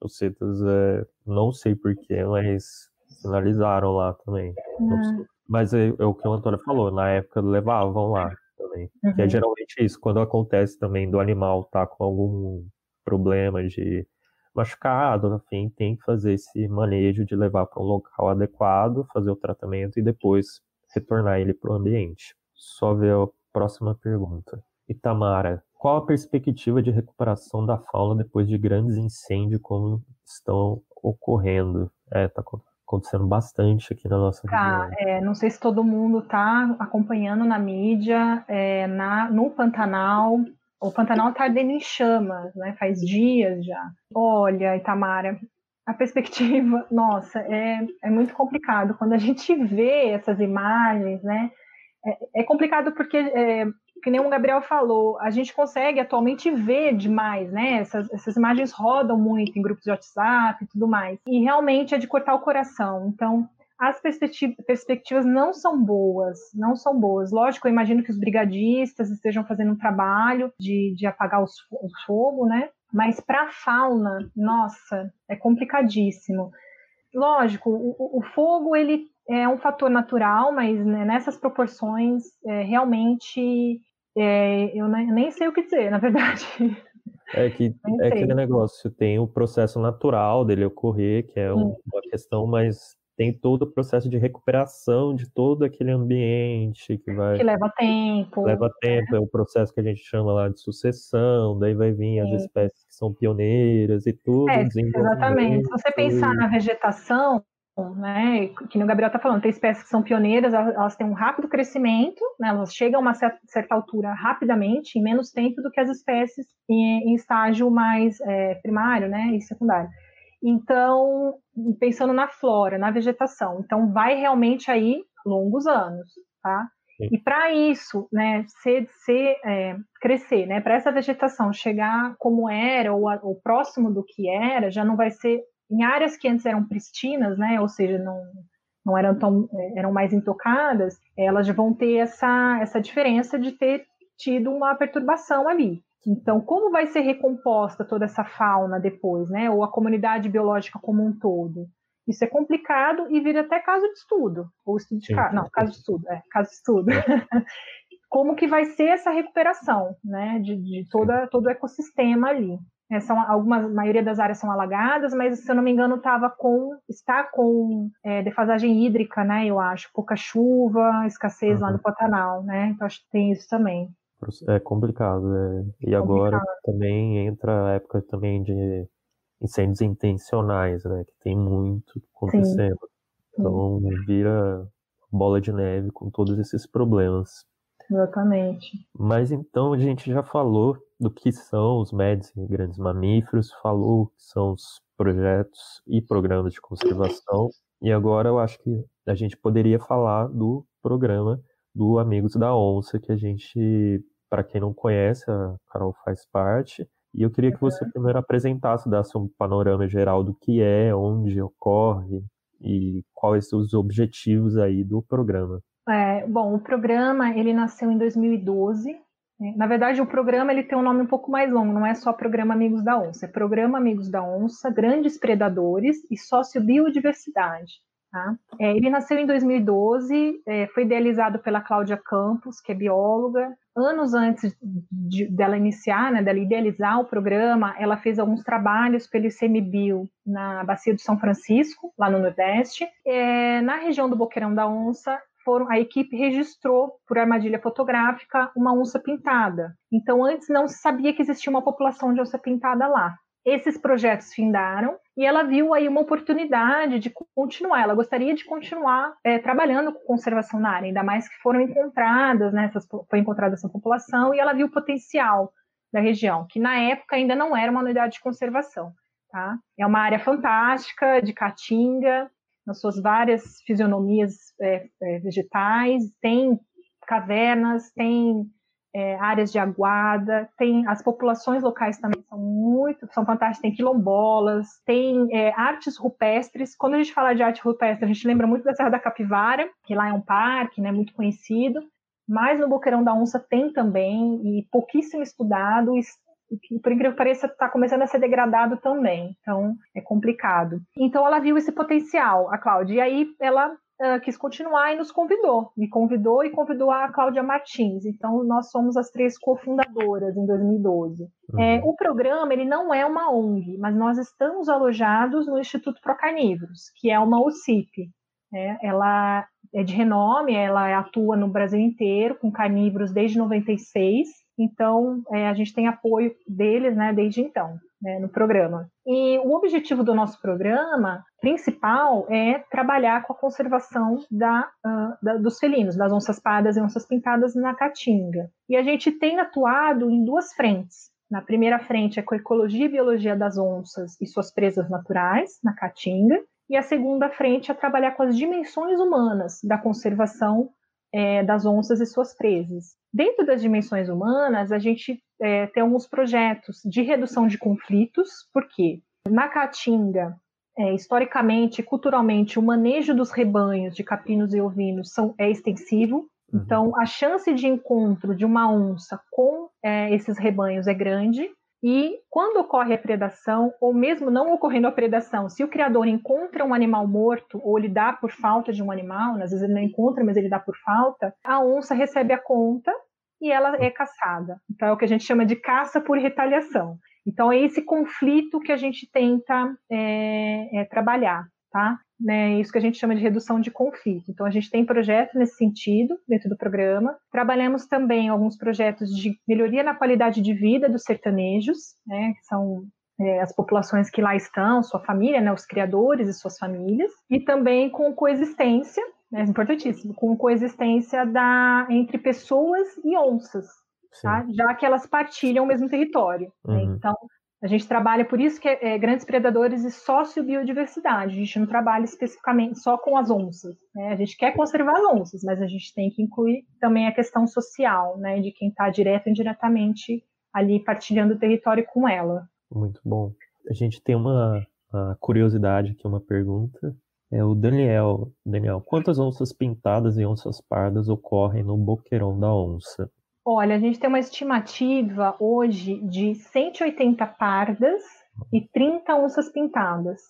os CETAS, é, não sei porquê, mas finalizaram lá também. Uhum. Mas é, é, o que o Antônio falou, na época levavam lá também. Uhum. Que é uhum. geralmente isso, quando acontece também do animal tá com algum problema de machucado, enfim, tem que fazer esse manejo de levar para um local adequado, fazer o tratamento e depois retornar ele para o ambiente. Só ver a próxima pergunta. Itamara, qual a perspectiva de recuperação da fauna depois de grandes incêndios como estão ocorrendo? É, tá acontecendo bastante aqui na nossa tá, região. É, não sei se todo mundo está acompanhando na mídia, é, na, no Pantanal. O Pantanal está ardendo em chamas, né? Faz dias já. Olha, Itamara, a perspectiva, *laughs* nossa, é, é muito complicado. Quando a gente vê essas imagens, né? É, é complicado porque é, que nem o Gabriel falou, a gente consegue atualmente ver demais, né? Essas, essas imagens rodam muito em grupos de WhatsApp e tudo mais. E realmente é de cortar o coração. Então, as perspectivas não são boas, não são boas. Lógico, eu imagino que os brigadistas estejam fazendo um trabalho de, de apagar os, o fogo, né? Mas para a fauna, nossa, é complicadíssimo. Lógico, o, o, fogo ele é um fator natural, mas né, nessas proporções, é, realmente é, eu nem sei o que dizer, na verdade. *laughs* É que é aquele negócio, tem o processo natural dele ocorrer, que é uma questão, mas tem todo o processo de recuperação de todo aquele ambiente que vai. Que leva tempo. Leva tempo, é, o processo que a gente chama lá de sucessão, daí vai vir as espécies que são pioneiras e tudo. É, exatamente. Se você pensar na vegetação, né? Que o Gabriel está falando, tem espécies que são pioneiras, elas têm um rápido crescimento, né, elas chegam a uma certa altura rapidamente, em menos tempo do que as espécies em, em estágio mais é, primário né, e secundário. Então, pensando na flora, na vegetação, então vai realmente aí longos anos, tá? E para isso, né, ser, ser é, crescer, né, para essa vegetação chegar como era ou, ou próximo do que era, já não vai ser em áreas que antes eram pristinas, né, ou seja, não, não eram tão é, eram mais intocadas, elas vão ter essa essa diferença de ter tido uma perturbação ali. Então, como vai ser recomposta toda essa fauna depois, né, ou a comunidade biológica como um todo? Isso é complicado e vira até caso de estudo, ou estudo de caso, não, caso de estudo, é, caso de estudo. *laughs* como que vai ser essa recuperação, né, de, de toda todo o ecossistema ali. É, são algumas, a maioria das áreas são alagadas, mas se eu não me engano estava com está com é, defasagem hídrica, né? Eu acho pouca chuva, escassez uhum. lá no Pantanal, né? Então acho que tem isso também. É complicado. É. E agora também entra a época também de incêndios intencionais, né? Que tem muito acontecendo. Sim. Então vira bola de neve com todos esses problemas. Exatamente. Mas então a gente já falou do que são os médios e grandes mamíferos, falou que são os projetos e programas de conservação, e agora eu acho que a gente poderia falar do programa do Amigos da Onça, que a gente, para quem não conhece, a Carol faz parte, e eu queria que você primeiro apresentasse, desse um panorama geral do que é, onde ocorre e quais são os objetivos aí do programa. É, bom, o programa ele nasceu em 2012. Né? Na verdade, o programa ele tem um nome um pouco mais longo. Não é só Programa Amigos da Onça, é Programa Amigos da Onça, Grandes Predadores e Sociobiodiversidade. Tá? É, ele nasceu em 2012, é, foi idealizado pela Cláudia Campos, que é bióloga. Anos antes de, dela iniciar, né, dela idealizar o programa, ela fez alguns trabalhos pelo ICMBio na Bacia do São Francisco, lá no Nordeste. É, na região do Boqueirão da Onça, foram, a equipe registrou por armadilha fotográfica uma onça pintada. Então, antes não se sabia que existia uma população de onça pintada lá. Esses projetos findaram e ela viu aí uma oportunidade de continuar. Ela gostaria de continuar é, trabalhando com conservação na área, ainda mais que foram encontradas, né, essas, foi encontrada essa população e ela viu o potencial da região, que na época ainda não era uma unidade de conservação. Tá? É uma área fantástica de caatinga, nas suas várias fisionomias é, é, vegetais, tem cavernas, tem é, áreas de aguada, tem as populações locais também são muito, são fantásticas, tem quilombolas, tem é, artes rupestres. Quando a gente fala de arte rupestre, a gente lembra muito da Serra da Capivara, que lá é um parque, né, muito conhecido. Mas no Boqueirão da Onça tem também, e pouquíssimo estudado, que, por incrível que pareça, está começando a ser degradado também. Então, é complicado. Então, ela viu esse potencial, a Cláudia. E aí, ela uh, quis continuar e nos convidou. Me convidou e convidou a Cláudia Martins. Então, nós somos as três cofundadoras em 2012. Uhum. É, o programa, ele não é uma ONG, mas nós estamos alojados no Instituto Procarnívoros, que é uma OCIP. Né? Ela é de renome, ela atua no Brasil inteiro, com carnívoros desde 96, então, é, a gente tem apoio deles né, desde então, né, no programa. E o objetivo do nosso programa principal é trabalhar com a conservação da, uh, da, dos felinos, das onças pardas e onças pintadas na Caatinga. E a gente tem atuado em duas frentes. Na primeira frente é com ecologia e biologia das onças e suas presas naturais, na Caatinga, e a segunda frente é trabalhar com as dimensões humanas da conservação é, das onças e suas presas. Dentro das dimensões humanas, a gente é, tem alguns projetos de redução de conflitos, porque na Caatinga, é, historicamente, culturalmente, o manejo dos rebanhos de caprinos e ovinos são, é extensivo. Uhum. Então, a chance de encontro de uma onça com é, esses rebanhos é grande. E quando ocorre a predação, ou mesmo não ocorrendo a predação, se o criador encontra um animal morto, ou ele dá por falta de um animal, às vezes ele não encontra, mas ele dá por falta, a onça recebe a conta e ela é caçada. Então é o que a gente chama de caça por retaliação. Então é esse conflito que a gente tenta é, é, trabalhar, tá? né, isso que a gente chama de redução de conflito. Então, a gente tem projetos nesse sentido dentro do programa. Trabalhamos também alguns projetos de melhoria na qualidade de vida dos sertanejos, né, que são é, as populações que lá estão, sua família, né, os criadores e suas famílias, e também com coexistência, é importantíssimo, com coexistência da, entre pessoas e onças, tá? já que elas partilham o mesmo território. Né. Uhum. Né? Então, a gente trabalha, por isso que é, é grandes predadores e sociobiodiversidade. A gente não trabalha especificamente só com as onças. Né? A gente quer conservar as onças, mas a gente tem que incluir também a questão social, né? De quem está direto e indiretamente ali partilhando o território com ela. Muito bom. A gente tem uma, uma curiosidade aqui, uma pergunta. É o Daniel. Daniel, quantas onças pintadas e onças pardas ocorrem no boqueirão da onça? Olha, a gente tem uma estimativa hoje de 180 pardas e 30 onças pintadas.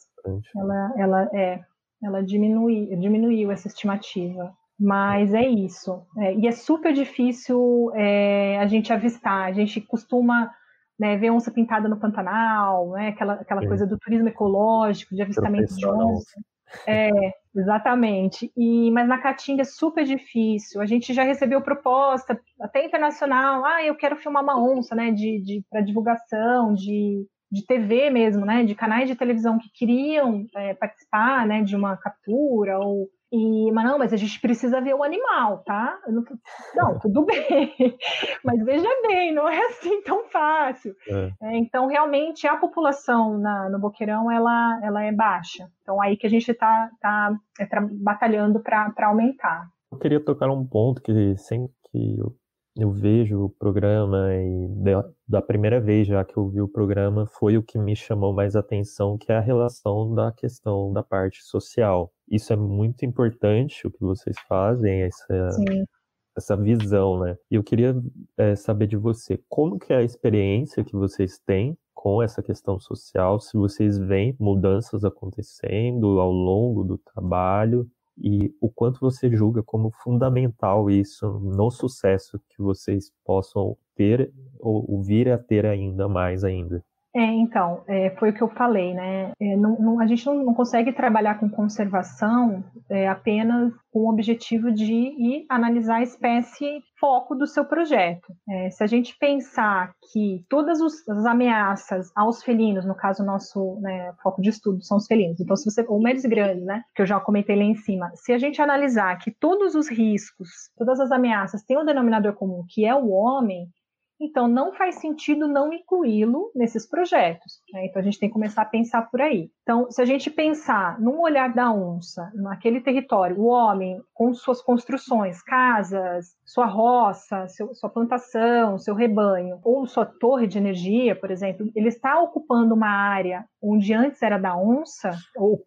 Ela, ela, é, ela diminui, diminuiu essa estimativa. Mas é isso. É, e é super difícil é, a gente avistar. A gente costuma né, ver onça pintada no Pantanal, né, aquela, aquela coisa do turismo ecológico, de avistamento de onça. É, exatamente. E, mas na Caatinga é super difícil. A gente já recebeu proposta, até internacional, ah, eu quero filmar uma onça, né, de, de para divulgação, de, de TV mesmo, né, de canais de televisão que queriam é, participar, né, de uma captura ou e, mas não, mas a gente precisa ver o animal, tá? Não, não, *laughs* tudo bem, mas veja bem, não é assim tão fácil. É. É, então, realmente, a população na, no Boqueirão, ela, ela é baixa. Então, aí que a gente está tá, é, batalhando para aumentar. Eu queria tocar um ponto que sempre que eu, eu vejo o programa e da, da primeira vez já que eu vi o programa foi o que me chamou mais atenção, que é a relação da questão da parte social isso é muito importante o que vocês fazem, essa, essa visão, né? E eu queria é, saber de você, como que é a experiência que vocês têm com essa questão social, se vocês veem mudanças acontecendo ao longo do trabalho e o quanto você julga como fundamental isso no sucesso que vocês possam ter ou vir a ter ainda mais ainda. É, então, é, foi o que eu falei, né? É, não, não, a gente não, não, consegue trabalhar com conservação é, apenas com o objetivo de ir analisar a espécie foco do seu projeto. É, se a gente pensar que todas os, as ameaças aos felinos, no caso nosso né, foco de estudo são os felinos, então se você, o Medes grande, né, que eu já comentei lá em cima, se a gente analisar que todos os riscos, todas as ameaças têm um denominador comum, que é o homem, então, não faz sentido não incluí-lo nesses projetos. Né? Então, a gente tem que começar a pensar por aí. Então, se a gente pensar num olhar da onça, naquele território, o homem com suas construções, casas, sua roça, seu, sua plantação, seu rebanho, ou sua torre de energia, por exemplo, ele está ocupando uma área onde antes era da onça, ou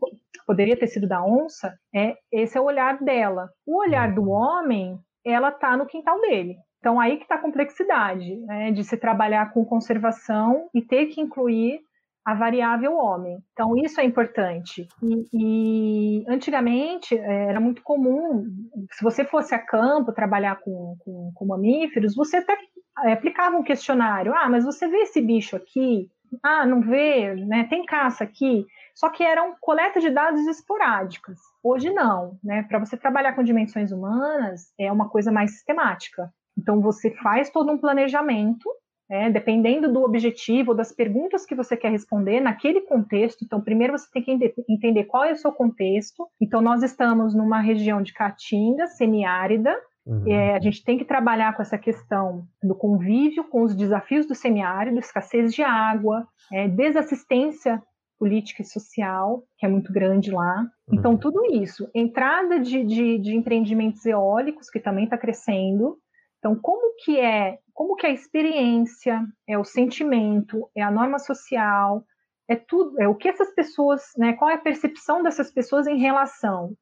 poderia ter sido da onça, é, esse é o olhar dela. O olhar do homem, ela está no quintal dele. Então, aí que está a complexidade né, de se trabalhar com conservação e ter que incluir a variável homem. Então, isso é importante. E, e, antigamente é, era muito comum, se você fosse a campo trabalhar com, com, com mamíferos, você até é, aplicava um questionário. Ah, mas você vê esse bicho aqui? Ah, não vê, né? Tem caça aqui. Só que eram coletas de dados esporádicas. Hoje não, né? Para você trabalhar com dimensões humanas é uma coisa mais sistemática. Então, você faz todo um planejamento, né, dependendo do objetivo, das perguntas que você quer responder naquele contexto. Então, primeiro você tem que entender qual é o seu contexto. Então, nós estamos numa região de caatinga, semiárida, Uhum. É, a gente tem que trabalhar com essa questão do convívio com os desafios do semiárido, escassez de água, é, desassistência política e social, que é muito grande lá. Então, uhum. tudo isso. Entrada de, de, de empreendimentos eólicos, que também está crescendo. Então, como que é, como que a experiência, é o sentimento, é a norma social, é tudo, é o que essas pessoas, né, qual é a percepção dessas pessoas em relação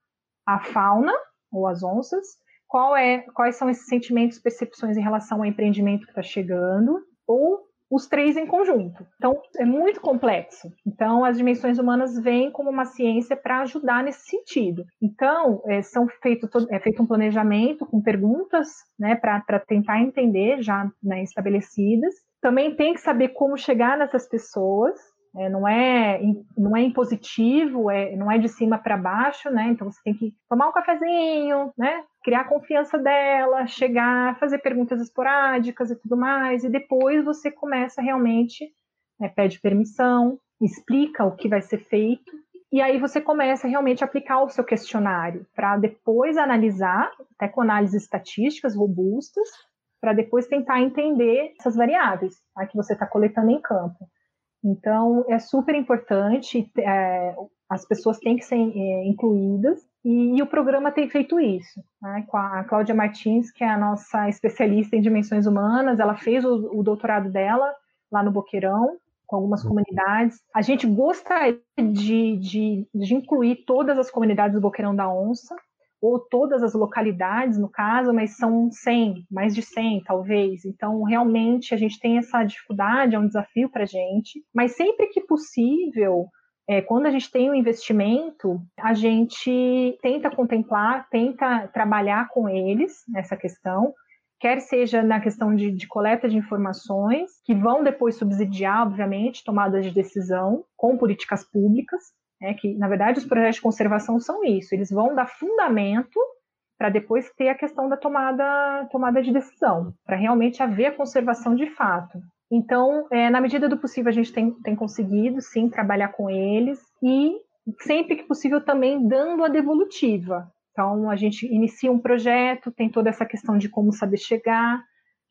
à fauna ou às onças, qual é, quais são esses sentimentos, percepções em relação ao empreendimento que está chegando, ou os três em conjunto. Então, é muito complexo. Então, as dimensões humanas vêm como uma ciência para ajudar nesse sentido. Então, é, são feito, é feito um planejamento com perguntas né, para tentar entender já né, estabelecidas. Também tem que saber como chegar nessas pessoas, é, não é não é impositivo, é, não é de cima para baixo, né? Então você tem que tomar um cafezinho, né? Criar a confiança dela, chegar, fazer perguntas esporádicas e tudo mais, e depois você começa realmente, né, pede permissão, explica o que vai ser feito, e aí você começa realmente a aplicar o seu questionário para depois analisar, até com análises estatísticas robustas, para depois tentar entender essas variáveis tá, que você está coletando em campo. Então, é super importante, é, as pessoas têm que ser é, incluídas, e, e, o programa tem feito isso. Né? A Cláudia Martins, que é a nossa especialista em dimensões humanas, ela fez o, o doutorado dela lá no Boqueirão, com algumas uhum. comunidades. A gente gostaria de, de, de incluir todas as comunidades do Boqueirão da Onça, ou todas as localidades, no caso, mas são 100, mais de 100, talvez. Então, realmente, a gente tem essa dificuldade, é um desafio para a gente, mas sempre que possível, é, quando a gente tem um investimento, a gente tenta contemplar, tenta trabalhar com eles nessa questão, quer seja na questão de, de, coleta de informações, que vão depois subsidiar, obviamente, tomadas de decisão com políticas públicas, né, que, na verdade, os projetos de conservação são isso, eles vão dar fundamento para depois ter a questão da tomada, tomada de decisão, para realmente haver a conservação de fato. Então, é, na medida do possível, a gente tem, tem conseguido, sim, trabalhar com eles e, sempre que possível, também dando a devolutiva. Então, a gente inicia um projeto, tem toda essa questão de como saber chegar,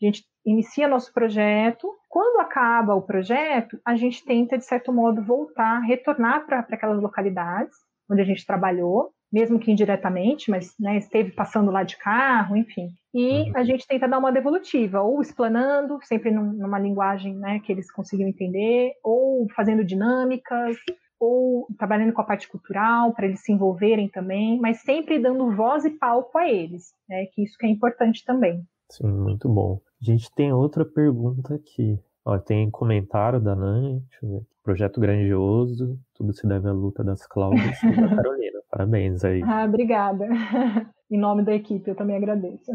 a gente inicia nosso projeto. Quando acaba o projeto, a gente tenta, de certo modo, voltar, retornar para aquelas localidades onde a gente trabalhou, mesmo que indiretamente, mas né, esteve passando lá de carro, enfim. E uhum. a gente tenta dar uma devolutiva, ou explanando, sempre num, numa linguagem né, que eles consigam entender, ou fazendo dinâmicas, ou trabalhando com a parte cultural, para eles se envolverem também, mas sempre dando voz e palco a eles, né, que isso que é importante também. Sim, muito bom. A gente tem outra pergunta aqui. Ó, tem comentário da Nani, projeto grandioso, tudo se deve à luta das Cláudias e da *laughs* Carolina. Parabéns aí. Ah, obrigada. *laughs* em nome da equipe, eu também agradeço.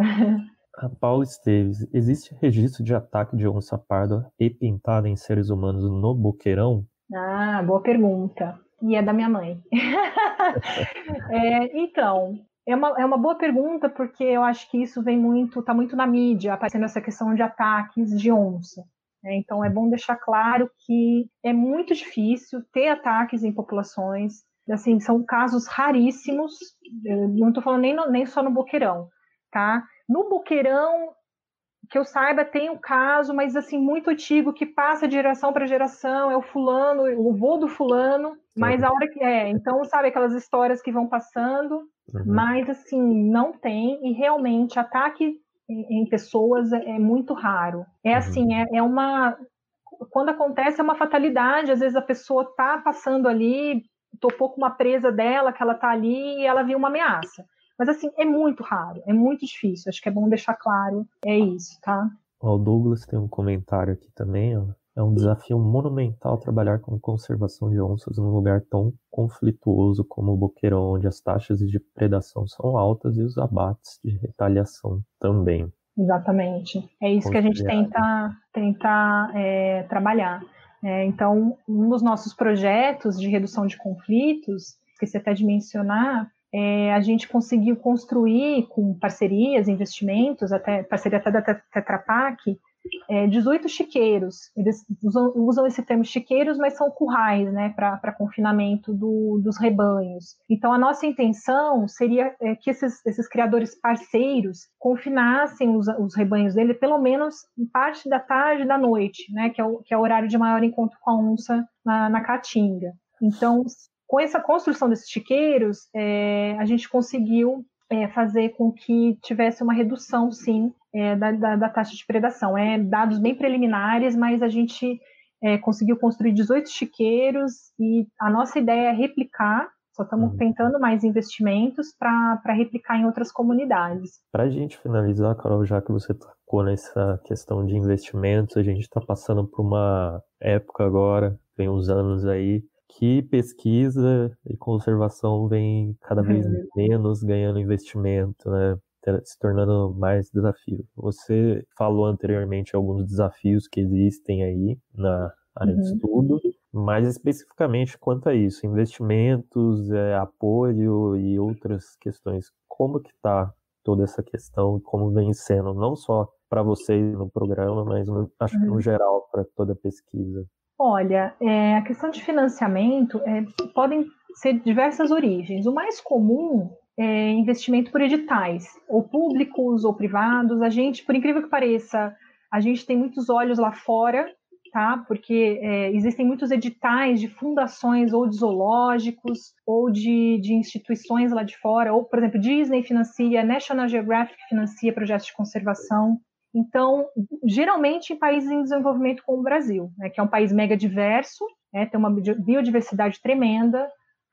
A Paula Esteves, existe registro de ataque de onça parda e pintada em seres humanos no Boqueirão? Ah, boa pergunta. E é da minha mãe. *laughs* é, então, é uma, é uma boa pergunta porque eu acho que isso vem muito, está muito na mídia, aparecendo essa questão de ataques de onça. É, então é bom deixar claro que é muito difícil ter ataques em populações. Assim, são casos raríssimos. não estou falando nem, nem só no boqueirão, tá? No boqueirão, que eu saiba, tem um caso, mas assim muito antigo que passa de geração para geração. É o fulano, o vô do fulano. Mas a hora que é, então sabe aquelas histórias que vão passando. Uhum. Mas assim não tem e realmente ataque em, pessoas é, é, muito raro. É uhum. assim, é, é uma. Quando acontece, é uma fatalidade. Às vezes a pessoa está passando ali, topou com uma presa dela, que ela está ali e ela viu uma ameaça. Mas assim, é muito raro, é muito difícil. Acho que é bom deixar claro, é isso, tá? O Douglas tem um comentário aqui também, ó. É um desafio monumental trabalhar com conservação de onças num lugar tão conflituoso como o Boqueirão, onde as taxas de predação são altas e os abates de retaliação também. Exatamente. É isso que a gente tenta, tenta é, trabalhar. É, então, um dos nossos projetos de redução de conflitos, esqueci até de mencionar, é, a gente conseguiu construir com parcerias, investimentos, até parceria até da Tetra Pak, é, 18 chiqueiros. Eles usam, usam, esse termo chiqueiros, mas são currais, né, para confinamento do, dos rebanhos. Então, a nossa intenção seria é, que esses, esses criadores parceiros confinassem os, os rebanhos dele pelo menos em parte da tarde e da noite, né, que é o, que é o horário de maior encontro com a onça na, na caatinga. Então, com essa construção desses chiqueiros, é, a gente conseguiu é, fazer com que tivesse uma redução, sim, é, da, da, da, taxa de predação. É dados bem preliminares, mas a gente é, conseguiu construir 18 chiqueiros e a nossa ideia é replicar. Só estamos uhum. tentando mais investimentos para replicar em outras comunidades. Para a gente finalizar, Carol, já que você tocou nessa questão de investimentos, a gente está passando por uma época agora, tem uns anos aí, que pesquisa e conservação vem cada vez uhum. menos ganhando investimento, né? Se tornando mais desafio. Você falou anteriormente alguns desafios que existem aí na área uhum. de estudo, mas especificamente quanto a isso, investimentos, é, apoio e outras questões. Como que está toda essa questão, como vem sendo, não só para vocês no programa, mas no, acho uhum. que no uhum. geral para toda a pesquisa? Olha, é, a questão de financiamento é, podem ser diversas origens. O mais comum é investimento por editais, ou públicos ou privados. A gente, por incrível que pareça, a gente tem muitos olhos lá fora, tá? Porque é, existem muitos editais de fundações ou de zoológicos ou de, de instituições lá de fora, ou, por exemplo, Disney financia, National Geographic financia projetos de conservação. Então, geralmente em países em desenvolvimento como o Brasil, né, que é um país mega diverso, né, tem uma biodiversidade tremenda,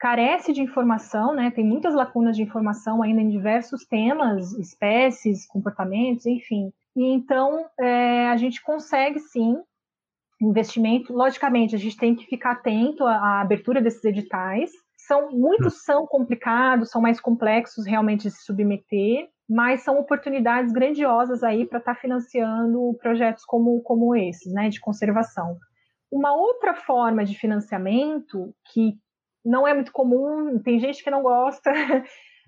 carece de informação, né, tem muitas lacunas de informação ainda em diversos temas, espécies, comportamentos, enfim. E então é, a gente consegue sim investimento. Logicamente, a gente tem que ficar atento à, à abertura desses editais. São muitos são complicados, são mais complexos realmente de se submeter, mas são oportunidades grandiosas aí para estar tá financiando projetos como, como esses, né, de conservação. Uma outra forma de financiamento que não é muito comum, tem gente que não gosta,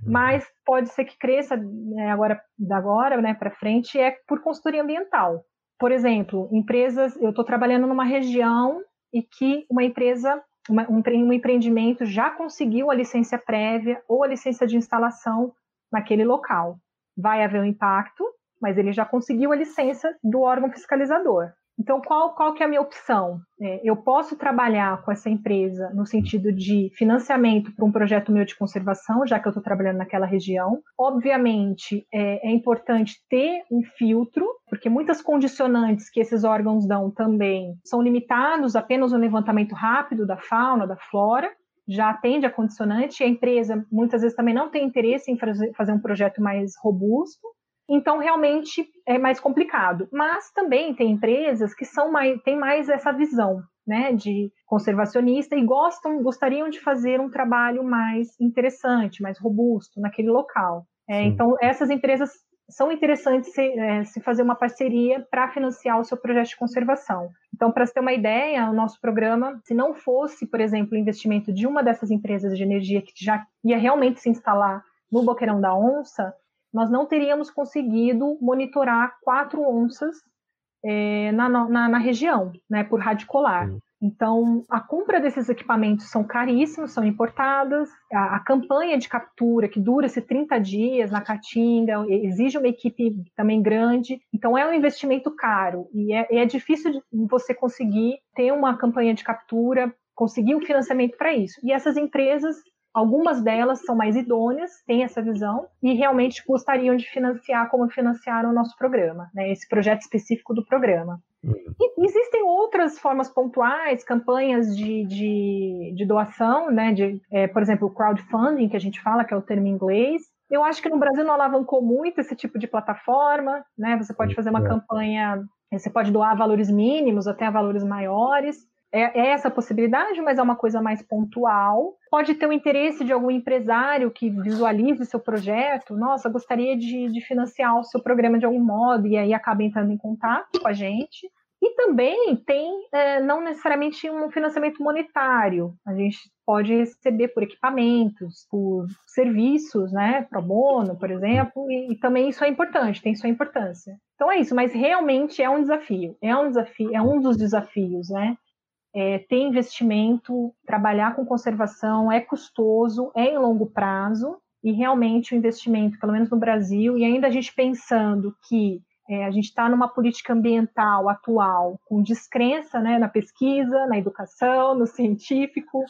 Uhum. mas pode ser que cresça né, agora, da agora né, para frente, é por consultoria ambiental. Por exemplo, empresas, eu estou trabalhando numa região e que uma empresa, uma, um, um empreendimento já conseguiu a licença prévia ou a licença de instalação naquele local. Vai haver um impacto, mas ele já conseguiu a licença do órgão fiscalizador. Então, qual, qual que é a minha opção? É, eu posso trabalhar com essa empresa no sentido de financiamento para um projeto meu de conservação, já que eu estou trabalhando naquela região. Obviamente, é, é, importante ter um filtro, porque muitas condicionantes que esses órgãos dão também são limitados apenas ao levantamento rápido da fauna, da flora, já atende a condicionante, e a empresa muitas vezes também não tem interesse em fazer, um projeto mais robusto. Então, realmente é mais complicado. Mas também tem empresas que são mais, têm mais essa visão né, de conservacionista e gostam, gostariam de fazer um trabalho mais interessante, mais robusto naquele local. É, então, essas empresas são interessantes se, é, se fazer uma parceria para financiar o seu projeto de conservação. Então, para você ter uma ideia, o nosso programa, se não fosse, por exemplo, o investimento de uma dessas empresas de energia que já ia realmente se instalar no Boqueirão da Onça, nós não teríamos conseguido monitorar quatro onças é, na, na, na, região, né, por radicolar. Então, a compra desses equipamentos são caríssimos, são importadas. A, a, campanha de captura, que dura se 30 dias na Caatinga, exige uma equipe também grande. Então, é um investimento caro e é, é difícil de você conseguir ter uma campanha de captura, conseguir um financiamento para isso. E essas empresas Algumas delas são mais idôneas, têm essa visão e realmente gostariam de financiar como financiaram o nosso programa, né, esse projeto específico do programa. Uhum. E existem outras formas pontuais, campanhas de, de, de doação, né, de, é, por exemplo, crowdfunding, que a gente fala, que é o termo em inglês. Eu acho que no Brasil não alavancou muito esse tipo de plataforma, né? Você pode fazer uma é. campanha, você pode doar valores mínimos até valores maiores. É, é, essa possibilidade, mas é uma coisa mais pontual. Pode ter o interesse de algum empresário que visualize seu projeto. Nossa, gostaria de, de financiar o seu programa de algum modo, e aí acaba entrando em contato com a gente. E também tem é, não necessariamente um financiamento monetário. A gente pode receber por equipamentos, por serviços, né, pro bono, por exemplo, e, e, também isso é importante, tem sua importância. Então é isso, mas realmente é um desafio, é um desafio, é um dos desafios, né? É, ter investimento, trabalhar com conservação é custoso, é em longo prazo, e realmente o investimento, pelo menos no Brasil, e ainda a gente pensando que é, a gente está numa política ambiental atual com descrença né, na pesquisa, na educação, no científico.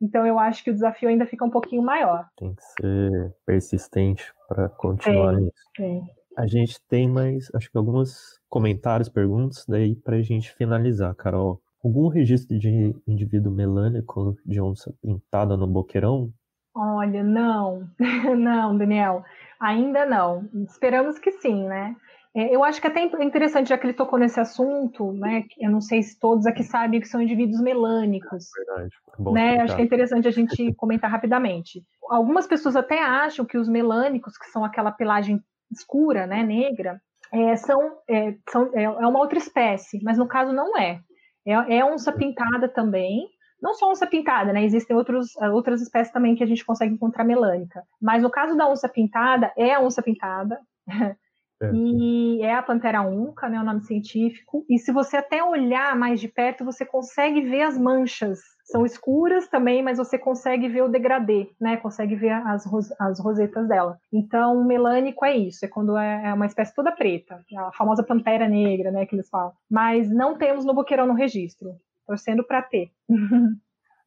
Então, eu acho que o desafio ainda fica um pouquinho maior. Tem que ser persistente para continuar nisso. Tem. A gente tem mais, acho que alguns comentários, perguntas, daí para a gente finalizar, Carol. Algum registro de indivíduo melânico de onça pintada no boqueirão? Olha, não, *laughs* não, Daniel, ainda não. Esperamos que sim, né? É, eu acho que é até interessante, já que ele tocou nesse assunto, né? Eu não sei se todos aqui sabem que são indivíduos melânicos. Verdade. Bom né? Acho que é interessante a gente *laughs* comentar rapidamente. Algumas pessoas até acham que os melânicos, que são aquela pelagem escura, né, negra, é, são, é, são, é, é uma outra espécie, mas no caso não é. É, é onça pintada também. Não só onça pintada, né? Existem outros, outras espécies também que a gente consegue encontrar melânica. Mas no caso da onça pintada, é a onça pintada. *laughs* É. E é a Pantera unca, né, o nome científico. E se você até olhar mais de perto, você consegue ver as manchas. São escuras também, mas você consegue ver o degradê, né? Consegue ver as, as rosetas dela. Então, o melânico é isso, é quando é, é uma espécie toda preta, a famosa pantera negra, né, que eles falam. Mas não temos no boqueirão no registro, torcendo para ter. *laughs*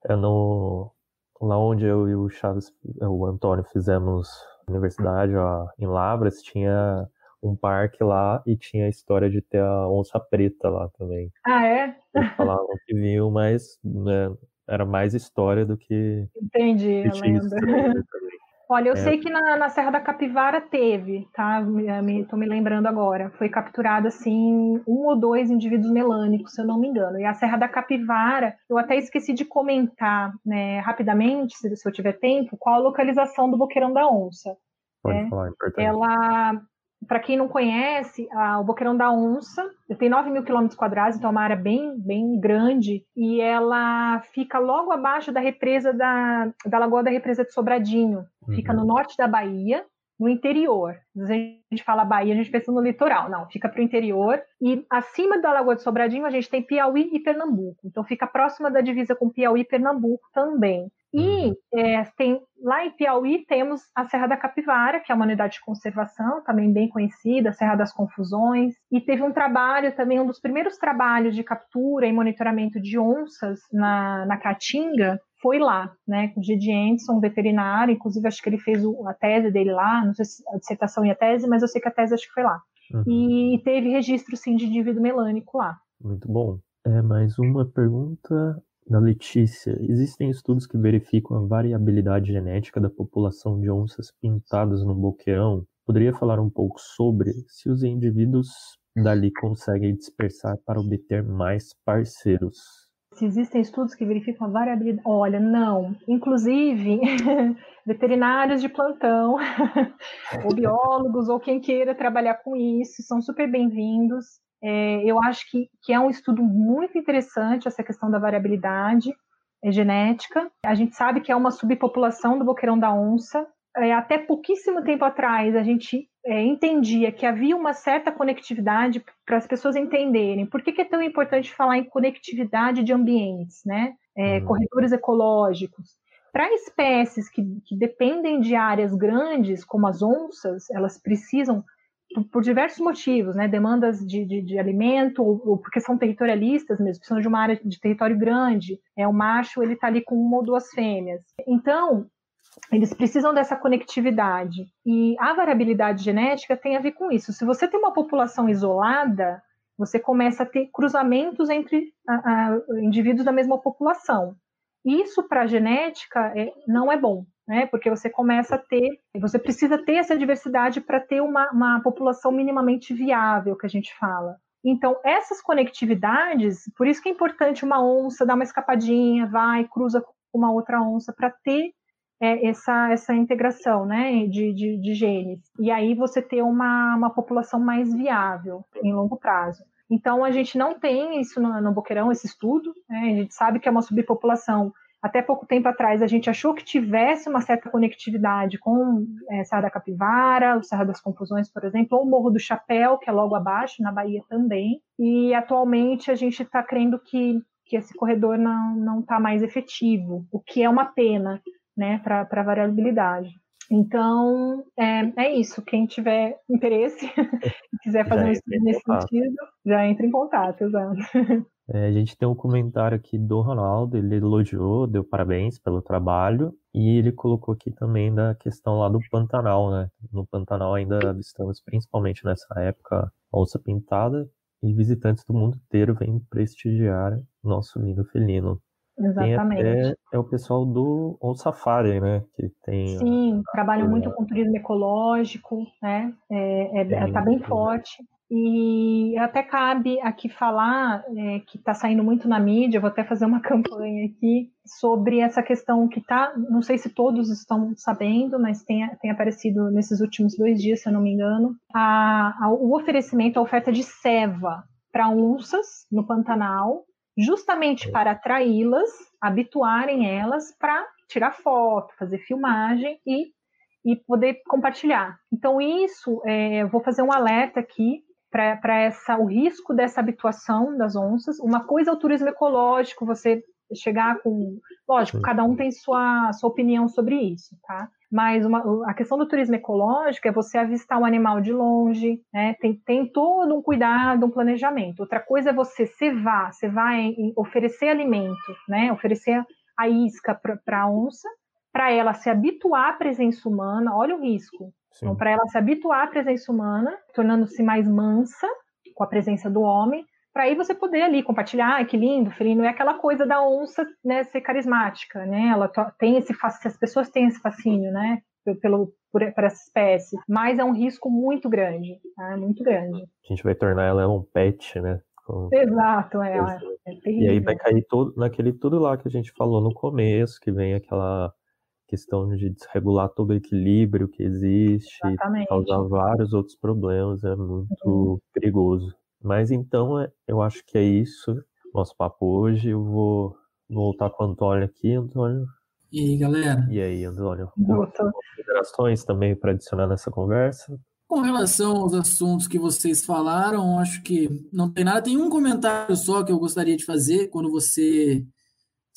é no lá onde eu e o Chaves, o Antônio fizemos universidade ó, em Lavras, tinha um parque lá e tinha a história de ter a onça preta lá também. Ah, é? Eles falavam que viu, mas né, era mais história do que. Entendi, que. *laughs* Olha, eu é. sei que na, na, Serra da Capivara teve, tá? Me, tô me lembrando agora. Foi capturado, assim, um ou dois indivíduos melânicos, se eu não me engano. E a Serra da Capivara, eu até esqueci de comentar, né, rapidamente, se, se eu tiver tempo, qual a localização do Boqueirão da Onça. Pode é, falar, importante. Ela, para quem não conhece, a, o Boqueirão da Onça tem 9 mil quilômetros quadrados, então é uma área bem, bem grande, e ela fica logo abaixo da represa da, da Lagoa da Represa de Sobradinho. Fica uhum. no norte da Bahia, no interior. Às vezes a gente fala Bahia, a gente pensa no litoral. Não, fica para o interior. E acima da Lagoa de Sobradinho, a gente tem Piauí e Pernambuco. Então fica próxima da divisa com Piauí e Pernambuco também. E uhum. é, tem, lá em Piauí temos a Serra da Capivara, que é uma unidade de conservação, também bem conhecida, Serra das Confusões. E teve um trabalho também, um dos primeiros trabalhos de captura e monitoramento de onças na, na Caatinga, foi lá, né, com o Gide Anderson, veterinário, inclusive acho que ele fez a tese dele lá, não sei se a dissertação e a tese, mas eu sei que a tese acho que foi lá. Uhum. E teve registro, sim, de indivíduo melânico lá. Muito bom. É, mais uma pergunta da Letícia. Existem estudos que verificam a variabilidade genética da população de onças pintadas no boqueirão? Poderia falar um pouco sobre se os indivíduos dali conseguem dispersar para obter mais parceiros? se existem estudos que verificam a variabilidade. Olha, não. Inclusive, *laughs* veterinários de plantão, *laughs* ou biólogos, ou quem queira trabalhar com isso, são super bem-vindos. É, eu acho que, que é um estudo muito interessante essa questão da variabilidade é, genética. A gente sabe que é uma subpopulação do boqueirão da onça. É, até pouquíssimo tempo atrás, a gente é, entendia que havia uma certa conectividade para as pessoas entenderem por que, que, é tão importante falar em conectividade de ambientes, né? É, uhum. Corredores ecológicos. Para espécies que, que, dependem de áreas grandes, como as onças, elas precisam, por, diversos motivos, né? Demandas de, de, de alimento, ou, ou, porque são territorialistas mesmo, precisam de uma área de território grande. É, o macho ele está ali com uma ou duas fêmeas. Então, eles precisam dessa conectividade. E a variabilidade genética tem a ver com isso. Se você tem uma população isolada, você começa a ter cruzamentos entre a, a, indivíduos da mesma população. Isso para a genética é, não é bom, né? Porque você começa a ter, você precisa ter essa diversidade para ter uma, uma população minimamente viável, que a gente fala. Então, essas conectividades, por isso que é importante uma onça dar uma escapadinha, vai, cruza com uma outra onça, para ter é, essa, essa integração né, de, de, de, genes. E aí você ter uma, uma população mais viável em longo prazo. Então, a gente não tem isso no, no Boqueirão, esse estudo, né, a gente sabe que é uma subpopulação. Até pouco tempo atrás, a gente achou que tivesse uma certa conectividade com é, Serra da Capivara, o Serra das Confusões, por exemplo, ou o Morro do Chapéu, que é logo abaixo, na Bahia também. E atualmente a gente está crendo que, que esse corredor não está mais efetivo, o que é uma pena, né, para variabilidade. Então, é, é isso. Quem tiver interesse *laughs* e quiser fazer um estudo nesse sentido, já entra em contato, exato. *laughs* É, a gente tem um comentário aqui do Ronaldo, ele elogiou, deu parabéns pelo trabalho, e ele colocou aqui também da questão lá do Pantanal, né? No Pantanal ainda avistamos, principalmente nessa época, onça pintada, e visitantes do mundo inteiro vêm prestigiar nosso lindo felino. Exatamente. Até, é o pessoal do On Safari, né? Que tem. Sim, a, trabalham a... muito com turismo ecológico, né? É, é, é, tá bem forte. E até cabe aqui falar é, que está saindo muito na mídia, vou até fazer uma *laughs* campanha aqui sobre essa questão que tá, não sei se todos estão sabendo, mas tem, tem aparecido nesses últimos dois dias, se eu não me engano, a, a, o oferecimento, a oferta de ceva para onças no Pantanal, justamente para atraí-las, habituarem elas para tirar foto, fazer filmagem e, e poder compartilhar. Então, isso, é, vou fazer um alerta aqui para essa o risco dessa habituação das onças. Uma coisa é o turismo ecológico, você chegar com. Lógico, cada um tem sua, sua opinião sobre isso, tá? Mas uma, a questão do turismo ecológico é você avistar um animal de longe, né? tem, tem todo um cuidado, um planejamento. Outra coisa é você cevar, você vai oferecer alimento, né? oferecer a isca para a onça, para ela se habituar à presença humana, olha o risco. Então, para ela se habituar à presença humana, tornando-se mais mansa com a presença do homem, para aí você poder ali compartilhar, ah, que lindo, felino, é aquela coisa da onça, né, ser carismática, né, ela tem esse, as pessoas têm esse fascínio, né, pelo, por, por essa espécie, mas é um risco muito grande, tá? muito grande. A gente vai tornar ela um pet, né, com... Exato, é, é E aí vai cair todo, naquele tudo lá que a gente falou no começo, que vem aquela questão de desregular todo o equilíbrio que existe, Exatamente. causar vários outros problemas, é muito uhum. perigoso. Mas então, é, eu acho que é isso, nosso papo hoje. Eu vou voltar com o Antônio aqui, Antônio. E aí, galera? E aí, Antônio? Considerações também para adicionar nessa conversa? Com relação aos assuntos que vocês falaram, acho que não tem nada. Tem um comentário só que eu gostaria de fazer quando você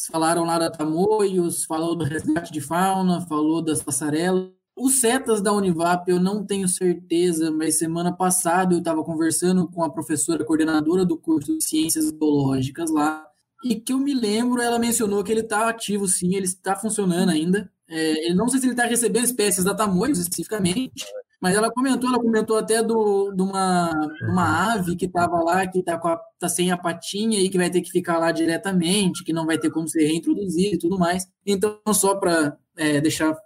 falaram lá da Tamoios, falou do resgate de fauna, falou das passarelas. Os setas da Univap eu não tenho certeza, mas semana passada eu estava conversando com a professora coordenadora do curso de Ciências Biológicas lá, e que eu me lembro, ela mencionou que ele está ativo sim, ele está funcionando ainda. É, ele não sei se ele está recebendo espécies da Tamoios especificamente, mas ela comentou, ela comentou até do, de, uma, de uma ave que estava lá, que está tá sem a patinha e que vai ter que ficar lá diretamente, que não vai ter como ser reintroduzido e tudo mais. Então, só para é, deixar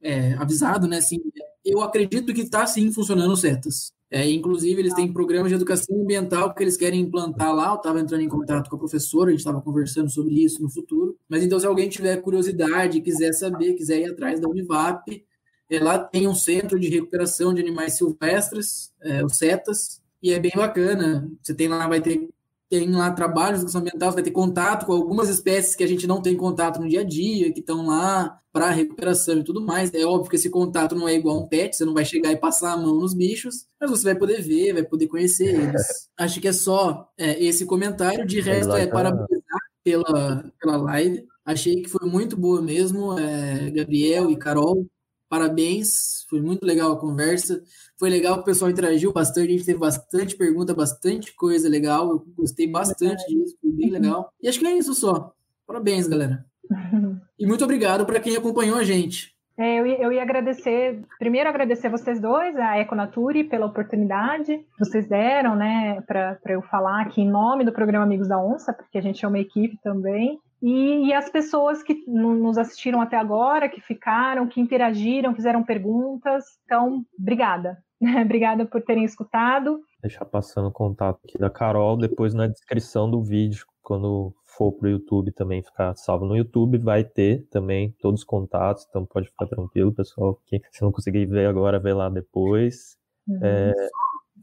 é, avisado, né? Assim, eu acredito que está sim funcionando setas. É, inclusive, eles têm programas de educação ambiental que eles querem implantar lá. Eu estava entrando em contato com a professora, a gente estava conversando sobre isso no futuro. Mas então, se alguém tiver curiosidade, quiser saber, quiser ir atrás da Univap, lá tem um centro de recuperação de animais silvestres, é, os CETAS, e é bem bacana. Você tem lá, vai ter tem lá trabalhos de ambiental, vai ter contato com algumas espécies que a gente não tem contato no dia a dia, que estão lá para recuperação e tudo mais. É óbvio que esse contato não é igual a um pet, você não vai chegar e passar a mão nos bichos, mas você vai poder ver, vai poder conhecer eles. Acho que é só é, esse comentário. De resto, é parabenizar pela, pela live. Achei que foi muito boa mesmo, é, Gabriel e Carol parabéns, foi muito legal a conversa. Foi legal o pessoal interagiu bastante, a gente teve bastante pergunta, bastante coisa legal. Eu gostei bastante disso, foi bem legal. E acho que é isso só. Parabéns, galera. *laughs* E muito obrigado para quem acompanhou a gente. É, eu, eu ia agradecer, primeiro agradecer vocês dois, a Econature, pela oportunidade que vocês deram, né, para eu falar aqui em nome do programa Amigos da Onça, porque a gente é uma equipe também. E, e, as pessoas que nos assistiram até agora, que ficaram, que interagiram, fizeram perguntas. Então, obrigada. *laughs* obrigada por terem escutado. Deixar passando o contato aqui da Carol, depois na descrição do vídeo, quando for para o YouTube também ficar salvo no YouTube, vai ter também todos os contatos, então pode ficar tranquilo, pessoal. Que se não conseguir ver agora, vê lá depois. Uhum. É,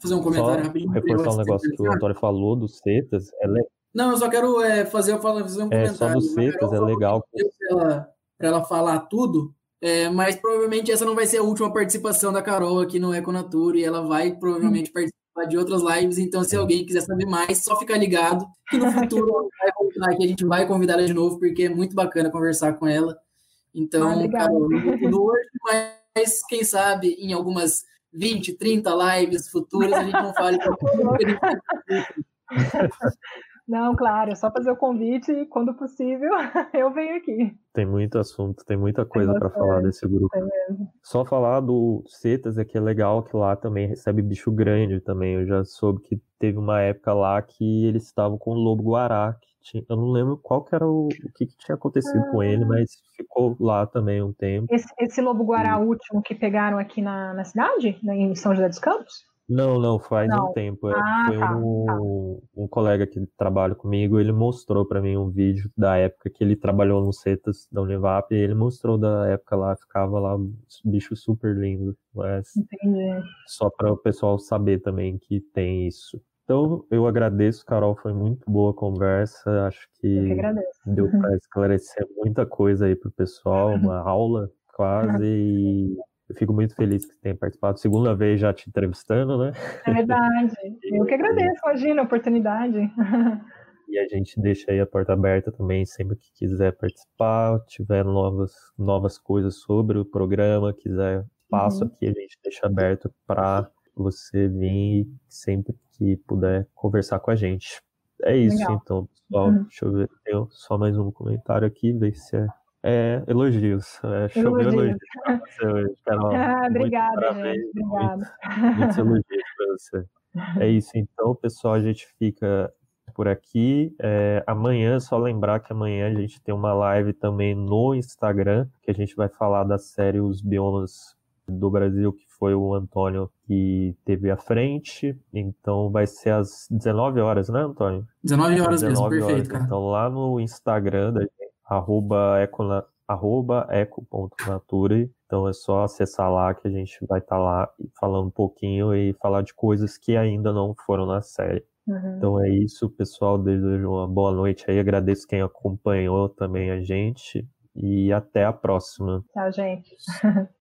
fazer um comentário rapidinho. Reforçar um negócio que o Antônio falou dos setas. É, não, eu só quero é, fazer, fazer um comentário. É, só dos secas, é legal. Para ela, ela falar tudo, é, mas provavelmente essa não vai ser a última participação da Carol aqui no Econatura e ela vai provavelmente participar de outras lives. Então, se alguém quiser saber mais, só ficar ligado que no futuro *laughs* vai aqui, a gente vai convidar ela de novo, porque é muito bacana conversar com ela. Então, ah, Carol, não hoje, mas quem sabe em algumas 20, 30 lives futuras a gente não fale. *laughs* Não, claro, é só fazer o convite e, quando possível, *laughs* eu venho aqui. Tem muito assunto, tem muita coisa para falar desse grupo. Só falar do Cetas é que é legal que lá também recebe bicho grande também. Eu já soube que teve uma época lá que eles estavam com o lobo guará. Tinha, eu não lembro qual que era o, o que, que tinha acontecido ah. com ele, ah. mas ficou lá também um tempo. Esse, esse lobo guará e... último que pegaram aqui na, na cidade, em São José dos Campos? Não, não, faz não. um tempo. É, ah, Foi tá, um, tá. um colega que trabalha comigo, ele mostrou para mim um vídeo da época que ele trabalhou no CETAS da Univap, e ele mostrou da época lá, ficava lá um bicho super lindo. Mas Entendi. só para o pessoal saber também que tem isso. Então, eu agradeço, Carol, foi muito boa a conversa. Acho que, que deu para esclarecer muita coisa aí pro pessoal, uma *laughs* aula quase. E eu fico muito feliz que você tenha participado. Segunda vez já te entrevistando, né? É verdade. *laughs* Eu que agradeço, imagina, a oportunidade. E a gente deixa aí a porta aberta também, sempre que quiser participar, tiver novas, novas coisas sobre o programa, quiser espaço uhum. aqui, a gente deixa aberto para você vir sempre que puder conversar com a gente. É isso, Legal. então, pessoal. Uhum. Deixa eu ver, tenho só mais um comentário aqui, ver se é é, elogios. É, choveu elogios. elogios Carol. *laughs* Ah, obrigada, gente. Obrigada. Muitos elogios para você. É *laughs* isso, então, pessoal. A gente fica por aqui. É, amanhã, só lembrar que amanhã a gente tem uma live também no Instagram, que a gente vai falar da série Os Biomas do Brasil, que foi o Antônio que teve à frente. Então vai ser às 19 horas, né, Antônio? 19 horas 19 mesmo, horas. perfeito, cara. Então lá no Instagram da arroba eco.nature. Então é só acessar lá que a gente vai estar tá lá falando um pouquinho e falar de coisas que ainda não foram na série. Uhum. Então é isso, pessoal. Desejo uma boa noite aí. Agradeço quem acompanhou também a gente. E até a próxima. Tchau, gente. *laughs*